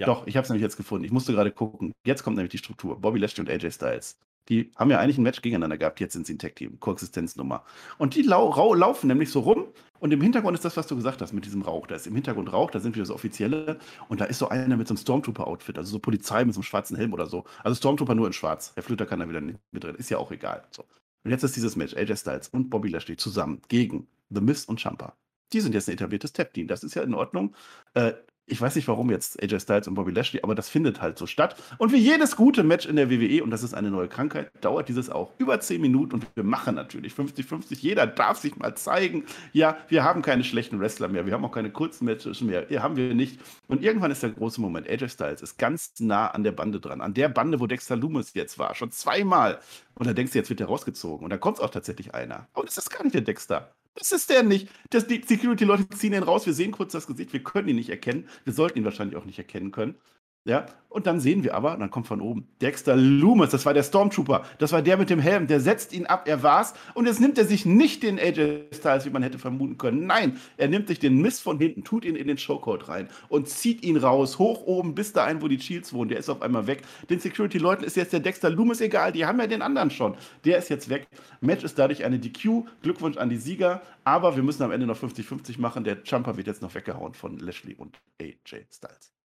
Ja. Doch, ich habe es nämlich jetzt gefunden. Ich musste gerade gucken. Jetzt kommt nämlich die Struktur. Bobby Lashley und AJ Styles. Die haben ja eigentlich ein Match gegeneinander gehabt. Jetzt sind sie ein Tag-Team. Koexistenznummer. Und die lau laufen nämlich so rum. Und im Hintergrund ist das, was du gesagt hast mit diesem Rauch. Da ist im Hintergrund Rauch, da sind wieder so Offizielle. Und da ist so einer mit so einem Stormtrooper-Outfit. Also so Polizei mit so einem schwarzen Helm oder so. Also Stormtrooper nur in schwarz. Herr Flüter kann da wieder nicht mit drin. Ist ja auch egal. So. Und jetzt ist dieses Match. AJ Styles und Bobby Lashley zusammen gegen The Miz und Champa. Die sind jetzt ein etabliertes Tap-Team. Das ist ja in Ordnung. Äh, ich weiß nicht, warum jetzt AJ Styles und Bobby Lashley, aber das findet halt so statt. Und wie jedes gute Match in der WWE, und das ist eine neue Krankheit, dauert dieses auch über 10 Minuten und wir machen natürlich 50-50. Jeder darf sich mal zeigen. Ja, wir haben keine schlechten Wrestler mehr, wir haben auch keine kurzen Matches mehr. Ja, haben wir nicht. Und irgendwann ist der große Moment. AJ Styles ist ganz nah an der Bande dran. An der Bande, wo Dexter Loomis jetzt war. Schon zweimal. Und da denkst du, jetzt wird der rausgezogen. Und dann kommt auch tatsächlich einer. Aber das ist gar nicht der Dexter. Das ist der nicht. Das, die Security-Leute ziehen ihn raus. Wir sehen kurz das Gesicht. Wir können ihn nicht erkennen. Wir sollten ihn wahrscheinlich auch nicht erkennen können. Ja, und dann sehen wir aber, dann kommt von oben Dexter Loomis, das war der Stormtrooper, das war der mit dem Helm, der setzt ihn ab, er war's. Und jetzt nimmt er sich nicht den AJ Styles, wie man hätte vermuten können. Nein, er nimmt sich den Mist von hinten, tut ihn in den Showcode rein und zieht ihn raus, hoch oben, bis dahin, wo die Shields wohnen. Der ist auf einmal weg. Den Security-Leuten ist jetzt der Dexter Loomis egal, die haben ja den anderen schon. Der ist jetzt weg. Match ist dadurch eine DQ. Glückwunsch an die Sieger. Aber wir müssen am Ende noch 50-50 machen. Der Jumper wird jetzt noch weggehauen von Lashley und AJ Styles.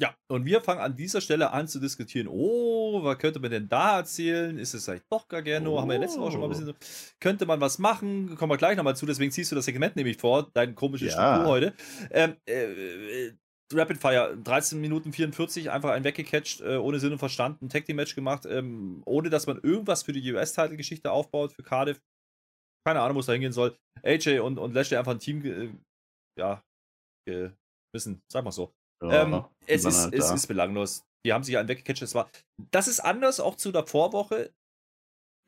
Ja, und wir fangen an dieser Stelle an zu diskutieren. Oh, was könnte man denn da erzählen? Ist es vielleicht doch Gargano? Haben wir ja letzte Woche schon mal ein bisschen so. Könnte man was machen? Kommen wir gleich nochmal zu, deswegen ziehst du das Segment nämlich vor, dein komisches Ja. Struktur heute. Ähm, äh, Rapid Fire, 13 Minuten 44, einfach einen weggecatcht, äh, ohne Sinn und Verstand, ein Tag Team Match gemacht, ähm, ohne dass man irgendwas für die US-Title-Geschichte aufbaut, für Cardiff. Keine Ahnung, wo es da hingehen soll. AJ und, und Lashley einfach ein Team, äh, ja, gewissen, sag mal so. Ähm, es, ist, halt es da. ist belanglos. Die haben sich einen weggecatcht. Das, war, das ist anders auch zu der Vorwoche.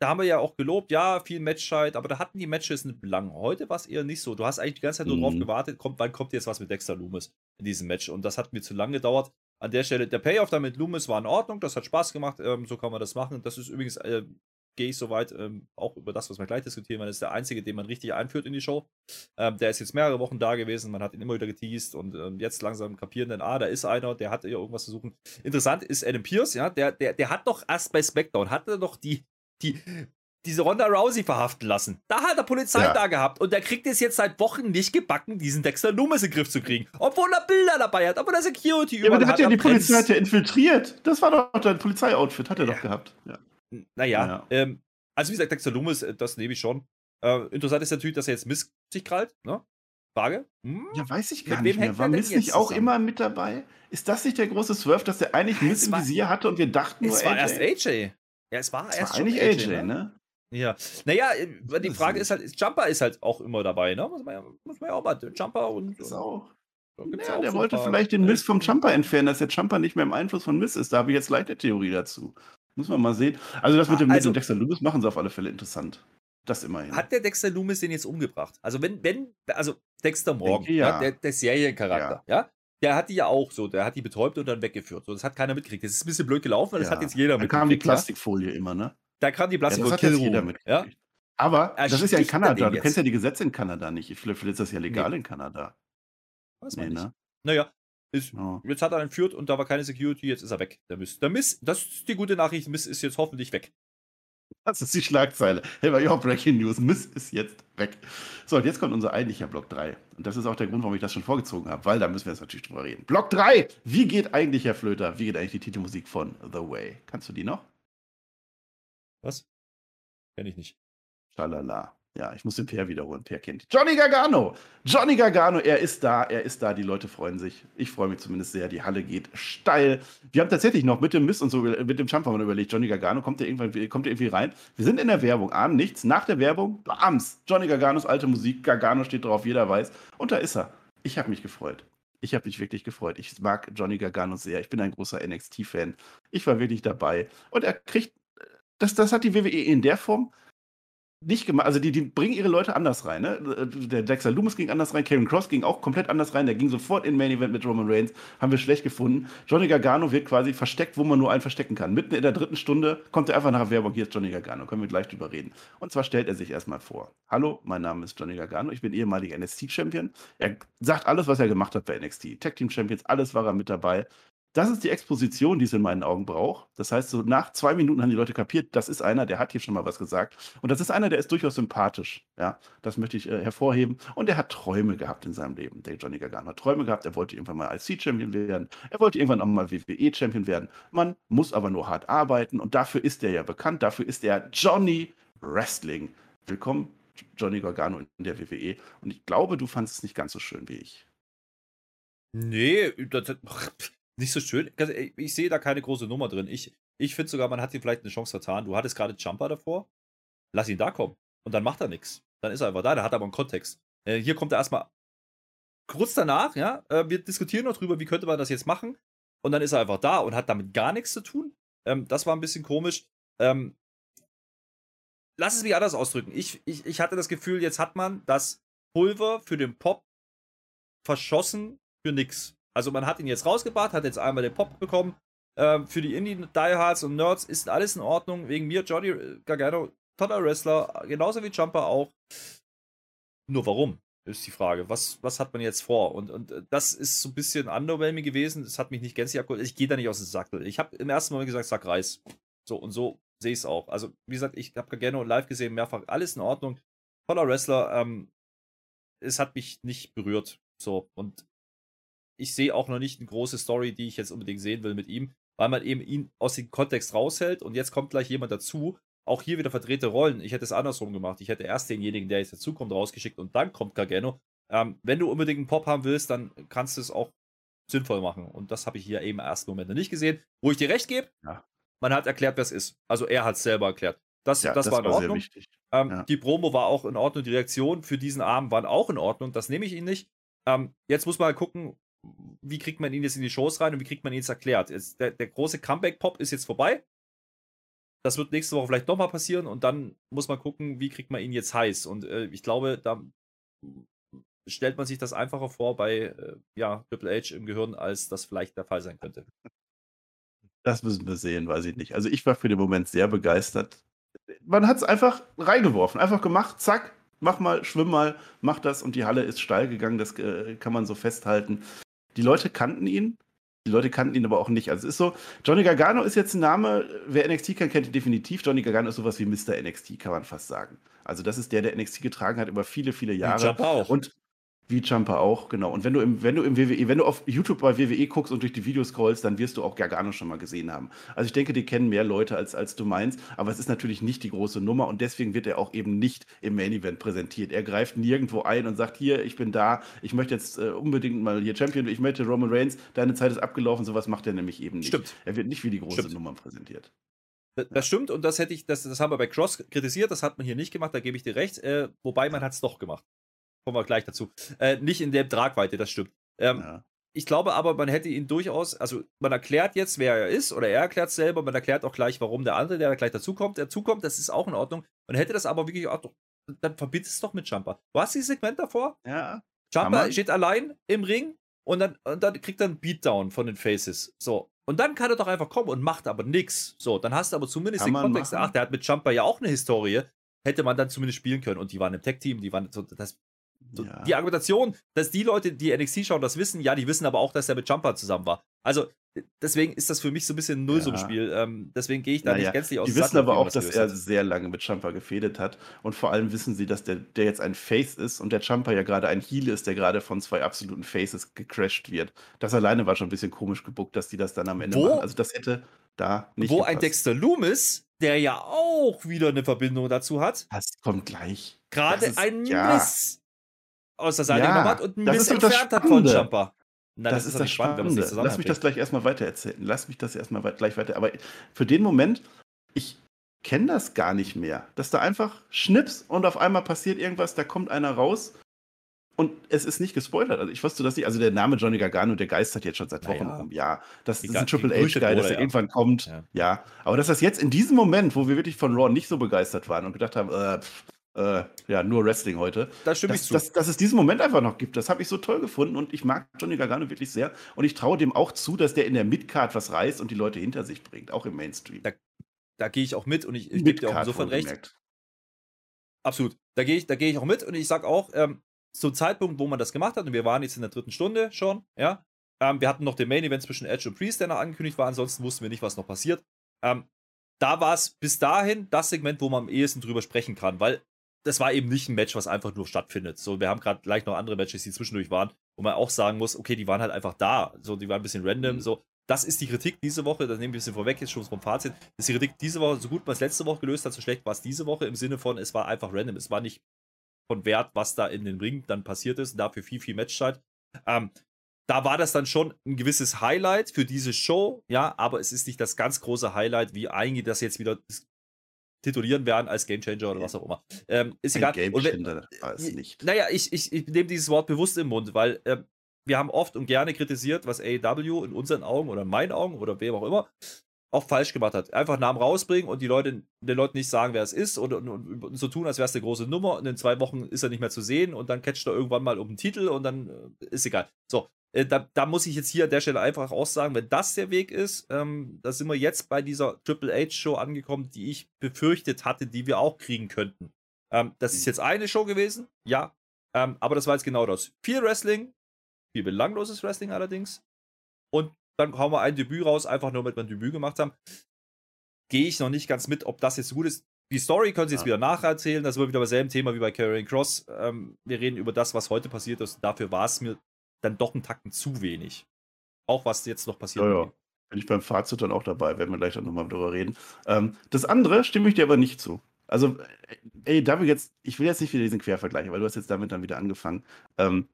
Da haben wir ja auch gelobt, ja, viel Matchscheid, aber da hatten die Matches einen Belang. Heute war es eher nicht so. Du hast eigentlich die ganze Zeit nur drauf Mhm. gewartet, kommt, wann kommt jetzt was mit Dexter Loomis in diesem Match. Und das hat mir zu lange gedauert. An der Stelle, der Payoff da mit Loomis war in Ordnung, das hat Spaß gemacht, ähm, so kann man das machen. Das ist übrigens, äh, gehe ich soweit ähm, auch über das, was wir gleich diskutieren, weil das ist der einzige, den man richtig einführt in die Show. Ähm, der ist jetzt mehrere Wochen da gewesen, man hat ihn immer wieder geteased und ähm, jetzt langsam kapieren dann, ah, da ist einer, der hat ja irgendwas zu suchen. Interessant ist Adam Pierce, ja, der, der, der hat doch erst bei SmackDown, hat er doch die, die, diese Ronda Rousey verhaften lassen. Da hat er Polizei Ja. da gehabt und der kriegt es jetzt seit Wochen nicht gebacken, diesen Dexter Loomis in den Griff zu kriegen. Obwohl er Bilder dabei hat, obwohl er Security Ja, aber der überall hat ja die Polizei hat ja infiltriert. Das war doch dein Polizeioutfit, hat er Ja. doch gehabt. Ja. Naja, Ja. ähm, also wie gesagt, Dexter Loomis, äh, das nehme ich schon. Äh, interessant ist natürlich, dass er jetzt Miss sich krallt, ne? Frage? Hm? ja, weiß ich gar nicht mehr. War er Miss nicht auch zusammen? immer mit dabei? Ist das nicht der große Swerve, dass der eigentlich es im Visier hatte und wir dachten nur Es war AJ? erst AJ. Ja, es war Es erst war eigentlich AJ, ne? Ja. Naja, äh, die ist Frage es ist halt, Jumper ist halt auch immer dabei, ne? Muss man ja, muss man ja auch mal. Jumper und. Das und auch. Ja, der wollte vielleicht den Miss vom Jumper entfernen, dass der Jumper nicht mehr im Einfluss von Miss ist. Da habe ich jetzt gleich eine Theorie dazu. Muss man mal sehen. Also das mit dem, Also- mit dem Dexter Loomis machen sie auf alle Fälle interessant. Das immerhin. Hat der Dexter Loomis den jetzt umgebracht? Also wenn, wenn, also Dexter Morgan, Denke, ja. ja. der, der Seriencharakter, ja. Der hat die ja auch so, der hat die betäubt und dann weggeführt. So, das hat keiner mitgekriegt. Das ist ein bisschen blöd gelaufen, weil das Ja. hat jetzt jeder da kam die mitgekriegt. ja. Plastikfolie immer, ne? Da kam die Ja, Plastik das hat jetzt jeder mitgekriegt. ja. Aber Er das ist ja in Kanada. Du kennst ja die Gesetze in Kanada nicht. Vielleicht, vielleicht ist das ja legal Nee. in Kanada. Weiß Nee, man nicht. ne? Naja, ist, Ja. jetzt hat er entführt und da war keine Security, jetzt ist er weg. Der Miss. Der Miss, das ist die gute Nachricht, Miss ist jetzt hoffentlich weg. Das ist die Schlagzeile. Hey, bei Your Breaking News. Miss ist jetzt weg. So, und jetzt kommt unser eigentlicher Block 3. Und das ist auch der Grund, warum ich das schon vorgezogen habe, weil da müssen wir jetzt natürlich drüber reden. Block 3. Wie geht eigentlich, Herr Flöter, wie geht eigentlich die Titelmusik von The Way? Kannst du die noch? Was? Kenn ich nicht. Schalala. Ja, ich muss den Per wiederholen. Per kennt. Johnny Gargano. Johnny Gargano, er ist da, er ist da. Die Leute freuen sich. Ich freue mich zumindest sehr. Die Halle geht steil. Wir haben tatsächlich noch mit dem Mist und so, mit dem Champ haben wir überlegt, Johnny Gargano kommt der irgendwann, kommt der irgendwie rein. Wir sind in der Werbung, ahnen nichts. Nach der Werbung, bams, Johnny Garganos alte Musik. Gargano steht drauf, jeder weiß. Und da ist er. Ich habe mich gefreut. Ich habe mich wirklich gefreut. Ich mag Johnny Gargano sehr. Ich bin ein großer NXT-Fan. Ich war wirklich dabei. Und er kriegt, das, das hat die WWE in der Form nicht gemacht. Also die, die bringen ihre Leute anders rein. Ne? Der Dexter Loomis ging anders rein, Karen Cross ging auch komplett anders rein. Der ging sofort in Main Event mit Roman Reigns. Haben wir schlecht gefunden. Johnny Gargano wird quasi versteckt, wo man nur einen verstecken kann. Mitten in der dritten Stunde kommt er einfach nach Werbung. Hier ist Johnny Gargano. Können wir gleich drüber reden. Und zwar stellt er sich erstmal vor. Hallo, mein Name ist Johnny Gargano. Ich bin ehemaliger NXT-Champion. Er sagt alles, was er gemacht hat bei NXT. Tag Team Champions, alles war er mit dabei. Das ist die Exposition, die es in meinen Augen braucht. Das heißt, so nach zwei Minuten haben die Leute kapiert, das ist einer, der hat hier schon mal was gesagt. Und das ist einer, der ist durchaus sympathisch. Ja, das möchte ich äh, hervorheben. Und er hat Träume gehabt in seinem Leben. Der Johnny Gargano hat Träume gehabt. Er wollte irgendwann mal IC-Champion werden. Er wollte irgendwann auch mal WWE-Champion werden. Man muss aber nur hart arbeiten. Und dafür ist er ja bekannt. Dafür ist er Johnny Wrestling. Willkommen, Johnny Gargano in der WWE. Und ich glaube, du fandest es nicht ganz so schön wie ich. Nee, das, nicht so schön. Ehrlich, Ich sehe da keine große Nummer drin. Ich, ich finde sogar, man hat ihm vielleicht eine Chance vertan. Du hattest gerade Jumper davor. Lass ihn da kommen. Und dann macht er nichts. Dann ist er einfach da. Der hat aber einen Kontext. Äh, hier kommt er erstmal kurz danach, ja. Äh, wir diskutieren noch drüber, wie könnte man das jetzt machen. Und dann ist er einfach da und hat damit gar nichts zu tun. Ähm, das war ein bisschen komisch. Ähm, lass es mich anders ausdrücken. Ich, ich, ich hatte das Gefühl, jetzt hat man das Pulver für den Pop verschossen für nix. Also man hat ihn jetzt rausgebracht, hat jetzt einmal den Pop bekommen. Ähm, für die Indie-Diehards und Nerds ist alles in Ordnung. Wegen mir, Johnny äh, Gargano, toller Wrestler, genauso wie Jumper auch. Nur warum, ist die Frage. Was, was hat man jetzt vor? Und, und äh, das ist so ein bisschen underwhelming gewesen. Das hat mich nicht gänzlich abgeholt. Ich gehe da nicht aus dem Sackel. Ich habe im ersten Moment gesagt, Sack Reis. So und so sehe ich es auch. Also, wie gesagt, ich habe Gargano live gesehen, mehrfach. Alles in Ordnung. Toller Wrestler. Ähm, es hat mich nicht berührt. So, und ich sehe auch noch nicht eine große Story, die ich jetzt unbedingt sehen will mit ihm, weil man eben ihn aus dem Kontext raushält und jetzt kommt gleich jemand dazu. Auch hier wieder verdrehte Rollen. Ich hätte es andersrum gemacht. Ich hätte erst denjenigen, der jetzt dazukommt, rausgeschickt und dann kommt Gargano. Ähm, wenn du unbedingt einen Pop haben willst, dann kannst du es auch sinnvoll machen. Und das habe ich hier eben im ersten Moment noch nicht gesehen. Wo ich dir recht gebe, Ja. man hat erklärt, wer es ist. Also er hat es selber erklärt. Das, Ja, das, war in sehr Ordnung. Ähm, Ja. Die Promo war auch in Ordnung, die Reaktionen für diesen Abend waren auch in Ordnung, das nehme ich ihn nicht. Ähm, jetzt muss man halt gucken, wie kriegt man ihn jetzt in die Shows rein und wie kriegt man ihn jetzt erklärt. Jetzt, der, der große Comeback-Pop ist jetzt vorbei. Das wird nächste Woche vielleicht nochmal passieren und dann muss man gucken, wie kriegt man ihn jetzt heiß. Und äh, ich glaube, da stellt man sich das einfacher vor bei äh, ja, Triple H im Gehirn, als das vielleicht der Fall sein könnte. Das müssen wir sehen, weiß ich nicht. Also ich war für den Moment sehr begeistert. Man hat es einfach reingeworfen, einfach gemacht, zack, mach mal, schwimm mal, mach das und die Halle ist steil gegangen, das äh, kann man so festhalten. Die Leute kannten ihn, die Leute kannten ihn aber auch nicht. Also es ist so, Johnny Gargano ist jetzt ein Name, wer NXT kennt, kennt ihn definitiv. Johnny Gargano ist sowas wie Mr. NXT, kann man fast sagen. Also das ist der, der NXT getragen hat über viele, viele Jahre. Jumper auch. Und wie Jumper auch, genau. Und wenn du im, wenn du im WWE, wenn du auf YouTube bei WWE guckst und durch die Videos scrollst, dann wirst du auch Gargano schon mal gesehen haben. Also ich denke, die kennen mehr Leute, als, als du meinst, aber es ist natürlich nicht die große Nummer und deswegen wird er auch eben nicht im Main Event präsentiert. Er greift nirgendwo ein und sagt, hier, ich bin da, ich möchte jetzt äh, unbedingt mal hier Champion, ich möchte Roman Reigns, deine Zeit ist abgelaufen, sowas macht er nämlich eben nicht. Stimmt. Er wird nicht wie die große Stimmt. Nummer präsentiert. Das, das stimmt und das hätte ich, das, das haben wir bei Cross kritisiert, das hat man hier nicht gemacht, da gebe ich dir recht. Äh, wobei man hat es doch gemacht. Kommen wir gleich dazu. Äh, nicht in der Tragweite, das stimmt. Ähm, Ja. ich glaube aber, man hätte ihn durchaus, also man erklärt jetzt, wer er ist, oder er erklärt es selber, man erklärt auch gleich, warum der andere, der da gleich dazukommt, dazukommt, das ist auch in Ordnung. Man hätte das aber wirklich auch, dann verbitte es doch mit Jumper. Du hast dieses Segment davor? Ja. Jumper steht allein im Ring und dann, und dann kriegt er einen Beatdown von den Faces. So. Und dann kann er doch einfach kommen und macht aber nichts. So, dann hast du aber zumindest Kann den Kontext. machen. Ach, der hat mit Jumper ja auch eine Historie. Hätte man dann zumindest spielen können. Und die waren im Tech-Team, die waren so, das, so Ja. die Argumentation, dass die Leute, die NXT schauen, das wissen, ja, die wissen aber auch, dass er mit Jumper zusammen war. Also, deswegen ist das für mich so ein bisschen ein Nullsummenspiel. Ähm, deswegen gehe ich da Naja, nicht gänzlich aus Die wissen aber auch, das dass er hat. sehr lange mit Champa gefädet hat. Und vor allem wissen sie, dass der, der jetzt ein Face ist und der Champa ja gerade ein Heel ist, der gerade von zwei absoluten Faces gecrashed wird. Das alleine war schon ein bisschen komisch gebuckt, dass die das dann am Ende Wo- machen. Also das hätte da nicht Wo ein gepasst. Dexter Loomis, der ja auch wieder eine Verbindung dazu hat, Das kommt gleich. gerade einen ja. Miss aus der Seite Ja, genommen hat und das ist doch das entfernt hat von. Jumper. Na, das, ist doch das spannend, Spannende. nicht Lass mich das gleich erstmal weiter erzählen. Lass mich das erstmal weit- gleich weiter. Aber für den Moment, ich kenne das gar nicht mehr. Dass da einfach schnips und auf einmal passiert irgendwas, da kommt einer raus und es ist nicht gespoilert. Also ich wusste das nicht. Also der Name Johnny Gargano, der geistert jetzt schon seit Wochen Naja. rum. Ja, das, das ist ein Triple H-Guy, dass er. irgendwann kommt. Ja. Ja. aber dass das jetzt in diesem Moment, wo wir wirklich von Raw nicht so begeistert waren und gedacht haben, äh, pff, äh, ja, nur Wrestling heute, Da stimme ich dass, zu. dass, dass es diesen Moment einfach noch gibt, das habe ich so toll gefunden und ich mag Johnny Gargano wirklich sehr und ich traue dem auch zu, dass der in der Midcard was reißt und die Leute hinter sich bringt, auch im Mainstream. Da- da gehe ich auch mit und ich, ich gebe dir auch insofern recht. wohlgemerkt. Absolut. Da gehe ich, da gehe ich auch mit und ich sage auch, ähm, zum Zeitpunkt, wo man das gemacht hat, und wir waren jetzt in der dritten Stunde schon, ja, ähm, wir hatten noch den Main Event zwischen Edge und Priest, der noch angekündigt war, ansonsten wussten wir nicht, was noch passiert. Ähm, da war es bis dahin das Segment, wo man am ehesten drüber sprechen kann, weil das war eben nicht ein Match, was einfach nur stattfindet. So, wir haben gerade gleich noch andere Matches, die zwischendurch waren, wo man auch sagen muss, okay, die waren halt einfach da. So, die waren ein bisschen random. Mhm. So, das ist die Kritik diese Woche, das nehmen wir ein bisschen vorweg, jetzt schon vom Fazit. Das ist die Kritik diese Woche, so gut man es letzte Woche gelöst hat, so schlecht war es diese Woche im Sinne von, es war einfach random. Es war nicht von Wert, was da in den Ring dann passiert ist. Dafür viel, viel Matchzeit. Ähm, da war das dann schon ein gewisses Highlight für diese Show, ja, aber es ist nicht das ganz große Highlight, wie einige das jetzt wieder titulieren werden als Gamechanger oder was auch immer. Ähm, ist Ein egal. Wenn, Gamechanger es nicht. naja, ich, ich, ich nehme dieses Wort bewusst im Mund, weil ähm, wir haben oft und gerne kritisiert, was AEW in unseren Augen oder in meinen Augen oder wem auch immer auch falsch gemacht hat. Einfach Namen rausbringen und die Leute, den Leuten nicht sagen, wer es ist und, und, und so tun, als wäre es eine große Nummer und in zwei Wochen ist er nicht mehr zu sehen und dann catcht er irgendwann mal um den Titel und dann äh, ist egal. So, äh, da, da muss ich jetzt hier an der Stelle einfach auch sagen, wenn das der Weg ist, ähm, da sind wir jetzt bei dieser Triple H-Show angekommen, die ich befürchtet hatte, die wir auch kriegen könnten. Ähm, das ist jetzt eine Show gewesen, ja, ähm, aber das war jetzt genau das. Viel Wrestling, viel belangloses Wrestling allerdings und dann hauen wir ein Debüt raus, einfach nur, damit wir ein Debüt gemacht haben. Gehe ich noch nicht ganz mit, ob das jetzt gut ist. Die Story können sie jetzt Ja. wieder nacherzählen. Das ist wieder beim selben Thema wie bei Karrion Cross. Ähm, wir reden über das, was heute passiert ist. Dafür war es mir dann doch ein Tacken zu wenig. Auch was jetzt noch passiert. Ja, ja. Bin ich beim Fazit dann auch dabei, werden wir gleich dann nochmal drüber reden. Ähm, das andere stimme ich dir aber nicht zu. Also, ey, da wir jetzt, ich will jetzt nicht wieder diesen Quervergleich, weil du hast jetzt damit dann wieder angefangen. Ähm,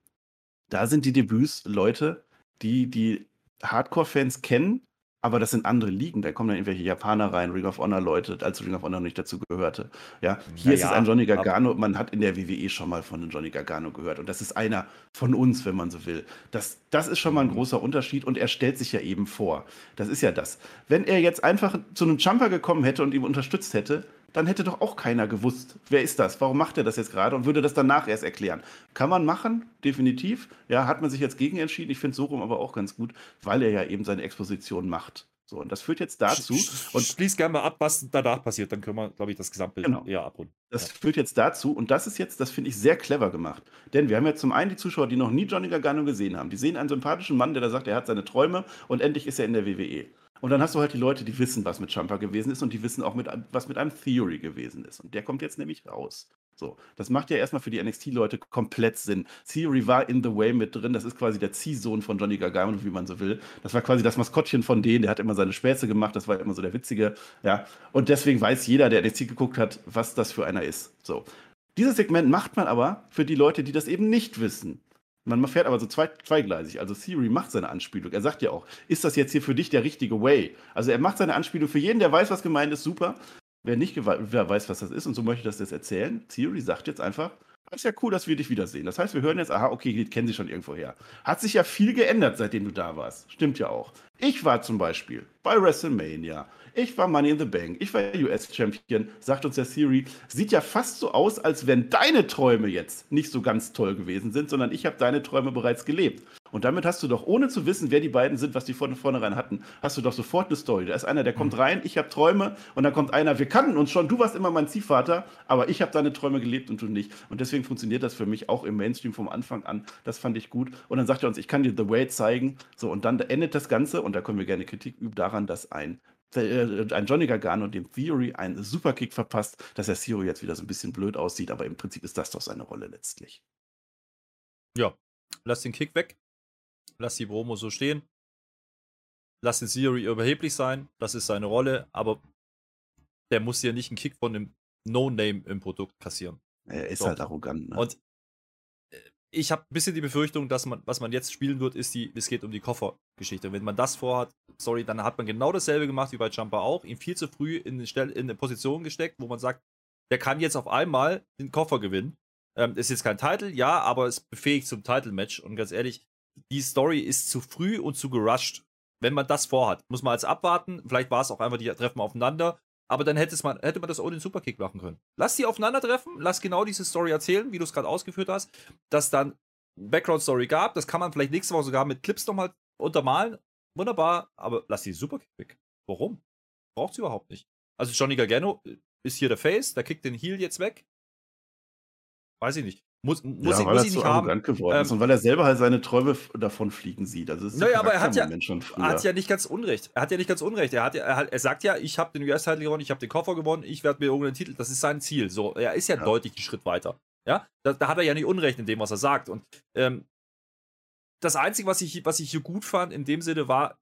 da sind die Debüts Leute, die die Hardcore-Fans kennen, aber das sind andere Ligen. Da kommen dann irgendwelche Japaner rein, Ring of Honor Leute, als Ring of Honor nicht dazu gehörte. Ja, hier ist es Naja, ein Johnny Gargano. Man hat in der WWE schon mal von einem Johnny Gargano gehört. Und das ist einer von uns, wenn man so will. Das, das ist schon mal ein Mhm. großer Unterschied und er stellt sich ja eben vor. Das ist ja das. Wenn er jetzt einfach zu einem Jumper gekommen hätte und ihm unterstützt hätte, dann hätte doch auch keiner gewusst, wer ist das, warum macht er das jetzt gerade und würde das danach erst erklären. Kann man machen, definitiv. Ja, hat man sich jetzt gegen entschieden. Ich finde es so rum aber auch ganz gut, weil er ja eben seine Exposition macht. So, und das führt jetzt dazu. Und schließ gerne mal ab, was danach passiert. Dann können wir, glaube ich, das Gesamtbild Genau. eher abrunden. Das führt jetzt dazu, und das ist jetzt, das finde ich sehr clever gemacht. Denn wir haben jetzt zum einen die Zuschauer, die noch nie Johnny Gargano gesehen haben. Die sehen einen sympathischen Mann, der da sagt, er hat seine Träume und endlich ist er in der WWE. Und dann hast du halt die Leute, die wissen, was mit Champa gewesen ist und die wissen auch, mit, was mit einem Theory gewesen ist. Und der kommt jetzt nämlich raus. So, das macht ja erstmal für die NXT-Leute komplett Sinn. Theory war in the way mit drin. Das ist quasi der Ziehsohn von Johnny Gargano, wie man so will. Das war quasi das Maskottchen von denen. Der hat immer seine Späße gemacht. Das war immer so der Witzige. Ja, und deswegen weiß jeder, der NXT geguckt hat, was das für einer ist. So. Dieses Segment macht man aber für die Leute, die das eben nicht wissen. Man fährt aber so zwei, zweigleisig. Also Theory macht seine Anspielung. Er sagt ja auch, ist das jetzt hier für dich der richtige Way? Also er macht seine Anspielung für jeden, der weiß, was gemeint ist, super. Wer nicht wer weiß, was das ist und so möchte das jetzt erzählen, Theory sagt jetzt einfach, Das ist ja cool, dass wir dich wiedersehen. Das heißt, wir hören jetzt, aha, okay, die kennen sie schon irgendwo her. Hat sich ja viel geändert, seitdem du da warst. Stimmt ja auch. Ich war zum Beispiel bei WrestleMania. Ich war Money in the Bank. Ich war US-Champion, sagt uns der Siri. Sieht ja fast so aus, als wenn deine Träume jetzt nicht so ganz toll gewesen sind, sondern ich habe deine Träume bereits gelebt. Und damit hast du doch, ohne zu wissen, wer die beiden sind, was die von vornherein hatten, hast du doch sofort eine Story. Da ist einer, der kommt mhm. rein, ich habe Träume, und dann kommt einer, wir kannten uns schon, du warst immer mein Ziehvater, aber ich habe deine Träume gelebt und du nicht. Und deswegen funktioniert das für mich auch im Mainstream vom Anfang an. Das fand ich gut. Und dann sagt er uns, ich kann dir The Way zeigen. So, und dann endet das Ganze, und da können wir gerne Kritik üben, daran, dass ein äh, ein Johnny Gargano dem Theory einen Superkick verpasst, dass der Theory jetzt wieder so ein bisschen blöd aussieht, aber im Prinzip ist das doch seine Rolle letztlich. Ja, lass den Kick weg. Lass die Promo so stehen. Lass den Theory überheblich sein. Das ist seine Rolle, aber der muss ja nicht einen Kick von einem No-Name im Produkt kassieren. Er ist so. halt arrogant. Ne? Und ich habe ein bisschen die Befürchtung, dass man, was man jetzt spielen wird, ist die, es geht um die Koffergeschichte. Wenn man das vorhat, sorry, dann hat man genau dasselbe gemacht wie bei Jumper auch, ihn viel zu früh in eine, Stelle, in eine Position gesteckt, wo man sagt, der kann jetzt auf einmal den Koffer gewinnen. Ähm, ist jetzt kein Titel, ja, aber es befähigt zum Title-Match. Und ganz ehrlich, die Story ist zu früh und zu gerusht. Wenn man das vorhat, muss man als abwarten. Vielleicht war es auch einfach, die treffen aufeinander. Aber dann hätte man, hätte man das ohne den Superkick machen können. Lass die aufeinandertreffen, lass genau diese Story erzählen, wie du es gerade ausgeführt hast, dass dann Background-Story gab. Das kann man vielleicht nächste Woche sogar mit Clips nochmal untermalen. Wunderbar, aber lass die Superkick weg. Warum? Braucht sie überhaupt nicht. Also Johnny Gargano ist hier der Face, der kickt den Heel jetzt weg. Weiß ich nicht. Muss, muss ja, ich, weil muss er nicht haben. geworden ist ähm, und weil er selber halt seine Träume davon fliegen sieht. Also naja, aber er hat ja, hat ja nicht ganz Unrecht. Er hat ja nicht ganz Unrecht. Er, hat ja, er, hat, er sagt ja, ich habe den US-Titel gewonnen, ich habe den Koffer gewonnen, ich werde mir irgendeinen Titel. Das ist sein Ziel. So, er ist ja, ja. deutlich einen Schritt weiter. Ja, da, da, hat er ja nicht Unrecht in dem, was er sagt. Und ähm, das Einzige, was ich, was ich hier gut fand, in dem Sinne war,